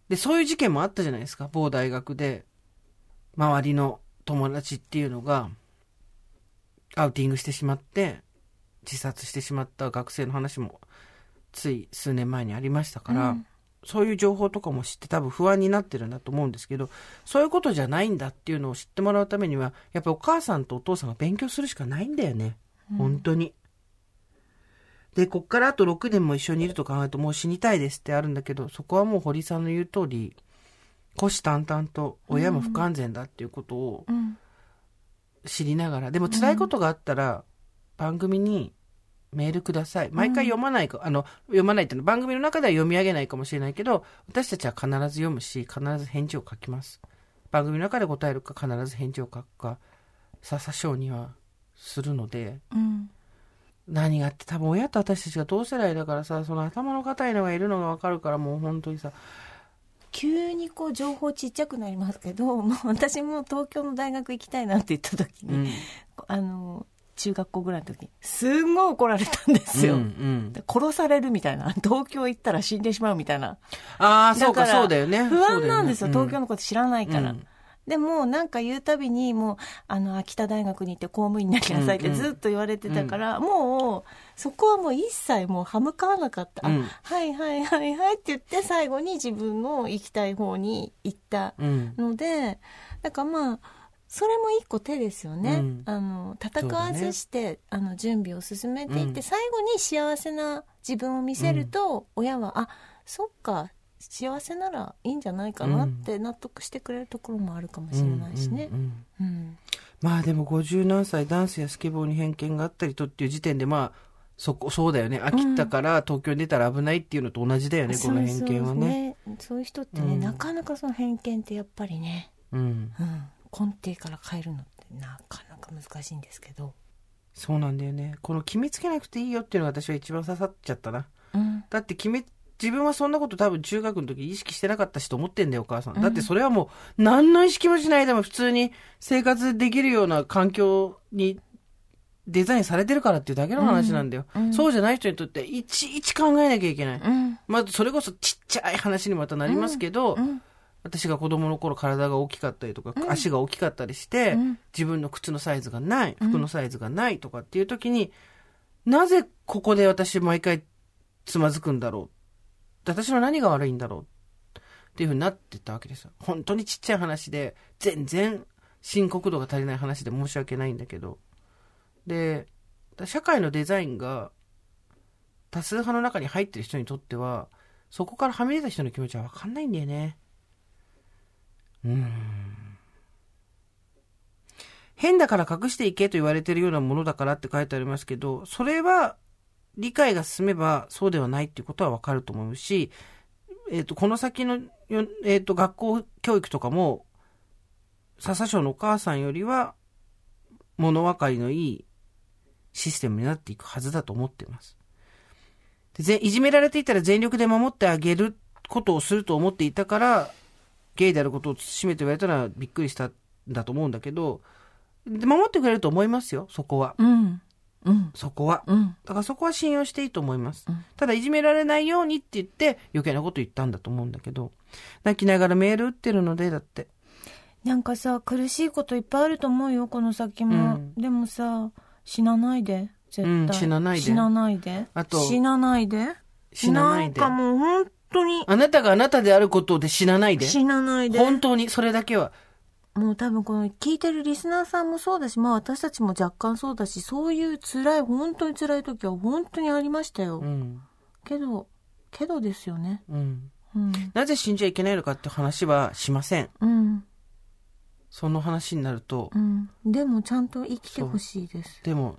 で、そういう事件もあったじゃないですか。某大学で、周りの友達っていうのが、アウティングしてしまって、自殺してしまった学生の話も、つい数年前にありましたから、うんそういう情報とかも知って多分不安になってるんだと思うんですけど、そういうことじゃないんだっていうのを知ってもらうためには、やっぱりお母さんとお父さんが勉強するしかないんだよね。本当に。で、こっからあと6年も一緒にいると考えるともう死にたいですってあるんだけど、そこはもう堀さんの言う通り、虎視眈々と親も不完全だっていうことをうん知りながら、でも辛いことがあったら、番組にメールください。毎回読まないか、あの、読まないっていうのは番組の中では読み上げないかもしれないけど、私たちは必ず読むし、必ず返事を書きます。番組の中で答えるか必ず返事を書くか、笹賞にはするので、うん何があって多分親と私たちが同世代だからさ、その頭の固いのがいるのがわかるからもう本当にさ、急にこう情報ちっちゃくなりますけど、*laughs* もう私も東京の大学行きたいなって言った時に、うん。あの中学校ぐらいの時にすんごい怒られたんですよ、うんうん。で殺されるみたいな東京行ったら死んでしまうみたいな。ああ、そうか、そうだよね。不安なんですよ、東京ののこと知らないから、うんでもなんか言うたびにもうあの秋田大学に行って公務員になりなさいってうんうん。ずっと言われてたから、もうそこはもう一切もう歯向かわなかった、あうん。はいはいはいはいって言って最後に自分の行きたい方に行ったうん。のでだからまあそれも一個手ですよね、うん。あの戦わずして、あの準備を進めていって、うん。最後に幸せな自分を見せると、親はあそっか幸せならいいんじゃないかなって納得してくれるところもあるかもしれないしね。うんうんうんうん。まあでも50何歳ダンスやスケボーに偏見があったりとっていう時点でまあそこそうだよね。秋田から東京に出たら危ないっていうのと同じだよね、この偏見はね。そういう人ってね、うん。なかなかその偏見ってやっぱりね、うん。うん、根底から変えるのってなかなか難しいんですけど、そうなんだよね。この決めつけなくていいよっていうのが私は一番刺さっちゃったな。うん。だって決め自分はそんなこと多分中学の時意識してなかったしと思ってんだよお母さん。だってそれはもう何の意識もしないでも普通に生活できるような環境にデザインされてるからっていうだけの話なんだよ、うん。うんそうじゃない人にとっていちいち考えなきゃいけない、うん。まずそれこそちっちゃい話にまたなりますけど、うん。私が子供の頃体が大きかったりとか、足が大きかったりして、うん。自分の靴のサイズがない、服のサイズがないとかっていう時に、なぜここで私毎回つまずくんだろう私の何が悪いんだろうっていうふうになってたわけですよ。本当にちっちゃい話で、全然深刻度が足りない話で申し訳ないんだけど。で、社会のデザインが多数派の中に入ってる人にとっては、そこからはみ出た人の気持ちは分かんないんだよね。うん。変だから隠していけと言われてるようなものだからって書いてありますけど、それは理解が進めばそうではないっていうことはわかると思うし、えっ、と、この先の、えっ、と、学校教育とかも、笹賞のお母さんよりは、物分かりのいいシステムになっていくはずだと思っています。でぜいじめられていたら全力で守ってあげることをすると思っていたから、ゲイであることを慎めと言われたらびっくりしたんだと思うんだけど、で守ってくれると思いますよ、そこは。うん。うん。そこは。うん。だからそこは信用していいと思います。うんただ、いじめられないようにって言って余計なこと言ったんだと思うんだけど、泣きながらメール打ってるので、だって。なんかさ、苦しいこといっぱいあると思うよ、この先も。うんでもさ、死なないで。絶対。うん死なないで死なないで。あと死なないで。死なないでなんかもう本当に、あなたがあなたであることで死なないで。死なないで。本当に、それだけは。もう多分この聞いてるリスナーさんもそうだし、まあ私たちも若干そうだし、そういう辛い、本当に辛い時は本当にありましたよ。うん。けど、けどですよね。うん。うん。なぜ死んじゃいけないのかって話はしません。うん。その話になるとう、ん。でもちゃんと生きてほしいです。でも、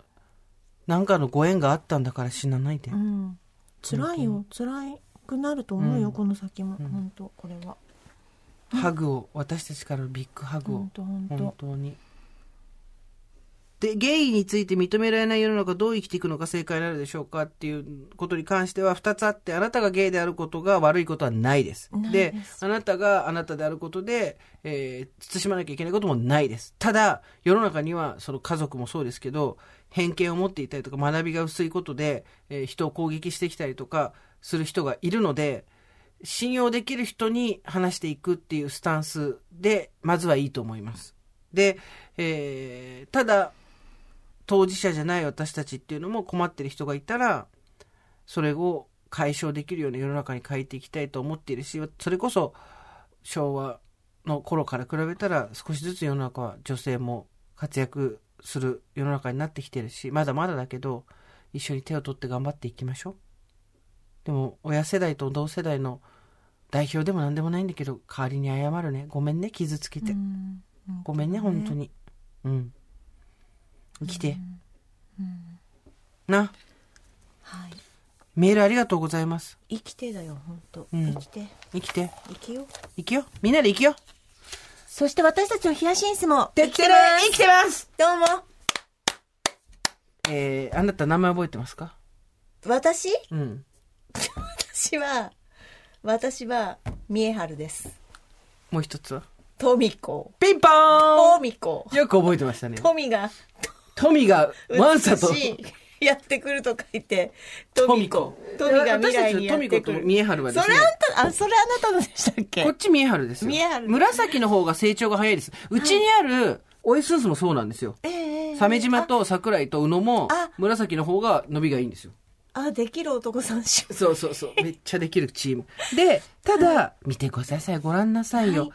なんかのご縁があったんだから死なないでう。ん。辛いよ。辛くなると思うよ、うんこの先も。本当これは。ハグを、私たちからのビッグハグを本。当に。で、ゲイについて認められない世の中どう生きていくのが正解になるでしょうかっていうことに関しては二つあって、あなたがゲイであることが悪いことはないです。であなたがあなたであることで、えー、慎まなきゃいけないこともないです。ただ、世の中には、その家族もそうですけど、偏見を持っていたりとか、学びが薄いことで、えー人を攻撃してきたりとか、する人がいるので、信用できる人に話していくっていうスタンスで、まずはいいと思います。で、えーただ、当事者じゃない私たちっていうのも困ってる人がいたら、それを解消できるような世の中に変えていきたいと思っているし、それこそ昭和の頃から比べたら少しずつ世の中は女性も活躍する世の中になってきてるし、まだまだだけど、一緒に手を取って頑張っていきましょう。でも、親世代と同世代の代表でも何でもないんだけど、代わりに謝るね。ごめんね、傷つけて。うんごめんね、本当に。うん。生きて。な。はい。メールありがとうございます。生きてだよ、本当うん生きて。生きて。生きよう。生きよ。みんなで生きよ。そして私たちのヒヤシンスもてってれ生きてますどうもえー、あなた名前覚えてますか？私？うん。私は、私は、三重春です。もう一つは？トミコ。ピンポートミコ。ンよく覚えてましたね。トミが、トミが、ワンサと、やってくると書いて、トミコトミが未来にやってく私たちのトミコとる。三重春はですねそれあんた、あ、それあなたのでしたっけ？こっち三重春ですよ。三重春紫の方が成長が早いです。うちにある、オイスースもそうなんですよ。ええ鮫島と桜井と宇野もあ、紫の方が伸びがいいんですよ。あ、できる男さんそうそうそう。*laughs* めっちゃできるチーム。で、ただ、見てください。ご覧なさいよ。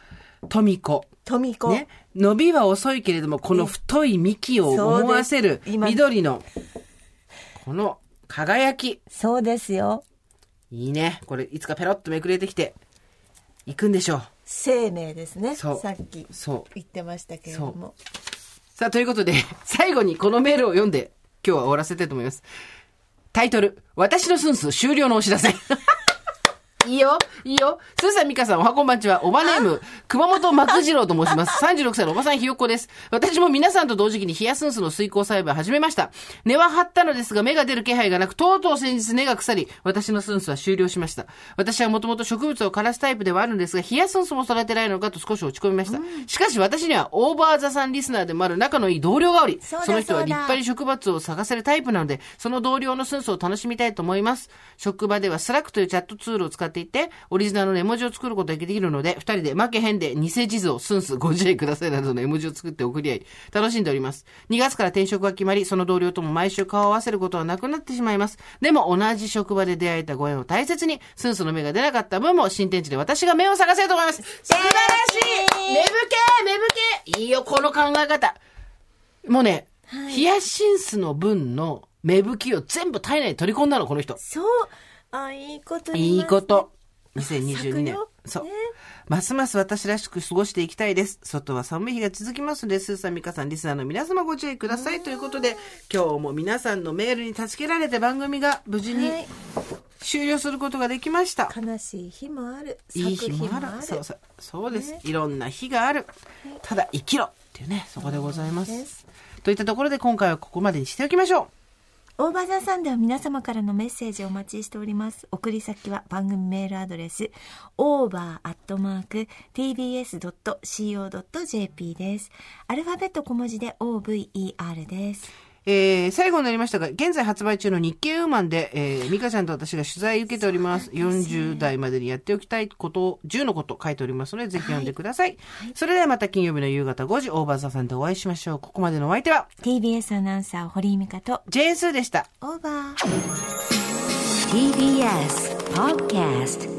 トミコ。トミコ。ね。伸びは遅いけれども、この太い幹を思わせる緑の、この輝き。そうですよ。いいね。これ、いつかペロッとめくれてきて、行くんでしょ生命ですね。そうさっきう。そう。言ってましたけれども。さあ、ということで、最後にこのメールを読んで、今日は終わらせたいと思います。タイトル、私のスンス終了のお知らせ。いいよ、いいよ。スーさん、ミカさん、おはこんばんちは。おばネーム、熊本幕次郎と申します。36歳のおばさんひよっこです。私も皆さんと同時期にヒヤスンスの水耕栽培を始めました。根は張ったのですが、芽が出る気配がなく、とうとう先日根が腐り、私のスンスは終了しました。私はもともと植物を枯らすタイプではあるんですが、ヒヤシンスも育てないのかと少し落ち込みました。しかし私には、 OVER THE SUNリスナーでもある仲のいい同僚がおり、その人は立派に植物を咲かせるタイプなので、その同僚のスンスを楽しみたいと思います。職場ではスラックというチャットツールを使っていて、オリジナルの絵文字を作ることができるので、二人で負けへんで偽地図をスンス50円くださいなどの絵文字を作って送り合い、楽しんでおります。2月から転職が決まり、その同僚とも毎週顔を合わせることはなくなってしまいます。でも同じ職場で出会えたご縁を大切に、スンスの芽が出なかった分も新天地で私が目を探せると思います。素晴らしい芽吹け芽吹けいいよ、この考え方。もうね、ヒヤシンスの分の芽吹きを全部体内に取り込んだの、この人。そう。あ、いいこと言いいいこと。2022年。そうね。ますます私らしく過ごしていきたいです。外は寒い日が続きますので、スーさん、ミカさん、リスナーの皆様ご注意ください。ということで、今日も皆さんのメールに助けられて番組が無事にはい終了することができました。悲しい日もある。いい日咲くもある。そうそう。そうです。いろんな日がある。ただ生きろっていうね、そこでございますといったところで今回はここまでにしておきましょう。オーバーザさんでは皆様からのメッセージをお待ちしております。送り先は番組メールアドレス、over.tbs.co.jp です。アルファベット小文字で over です。えー、最後になりましたが、現在発売中の日経ウーマンで、えー、ミカちゃんと私が取材受けております。40代までにやっておきたいことを、10のこと書いておりますので、ぜひ読んでください。それではまた金曜日の夕方5時、オーバーザさんでお会いしましょう。ここまでのお相手は、TBS アナウンサー堀井美香とジェーンスーでした。オーバー。TBS Podcast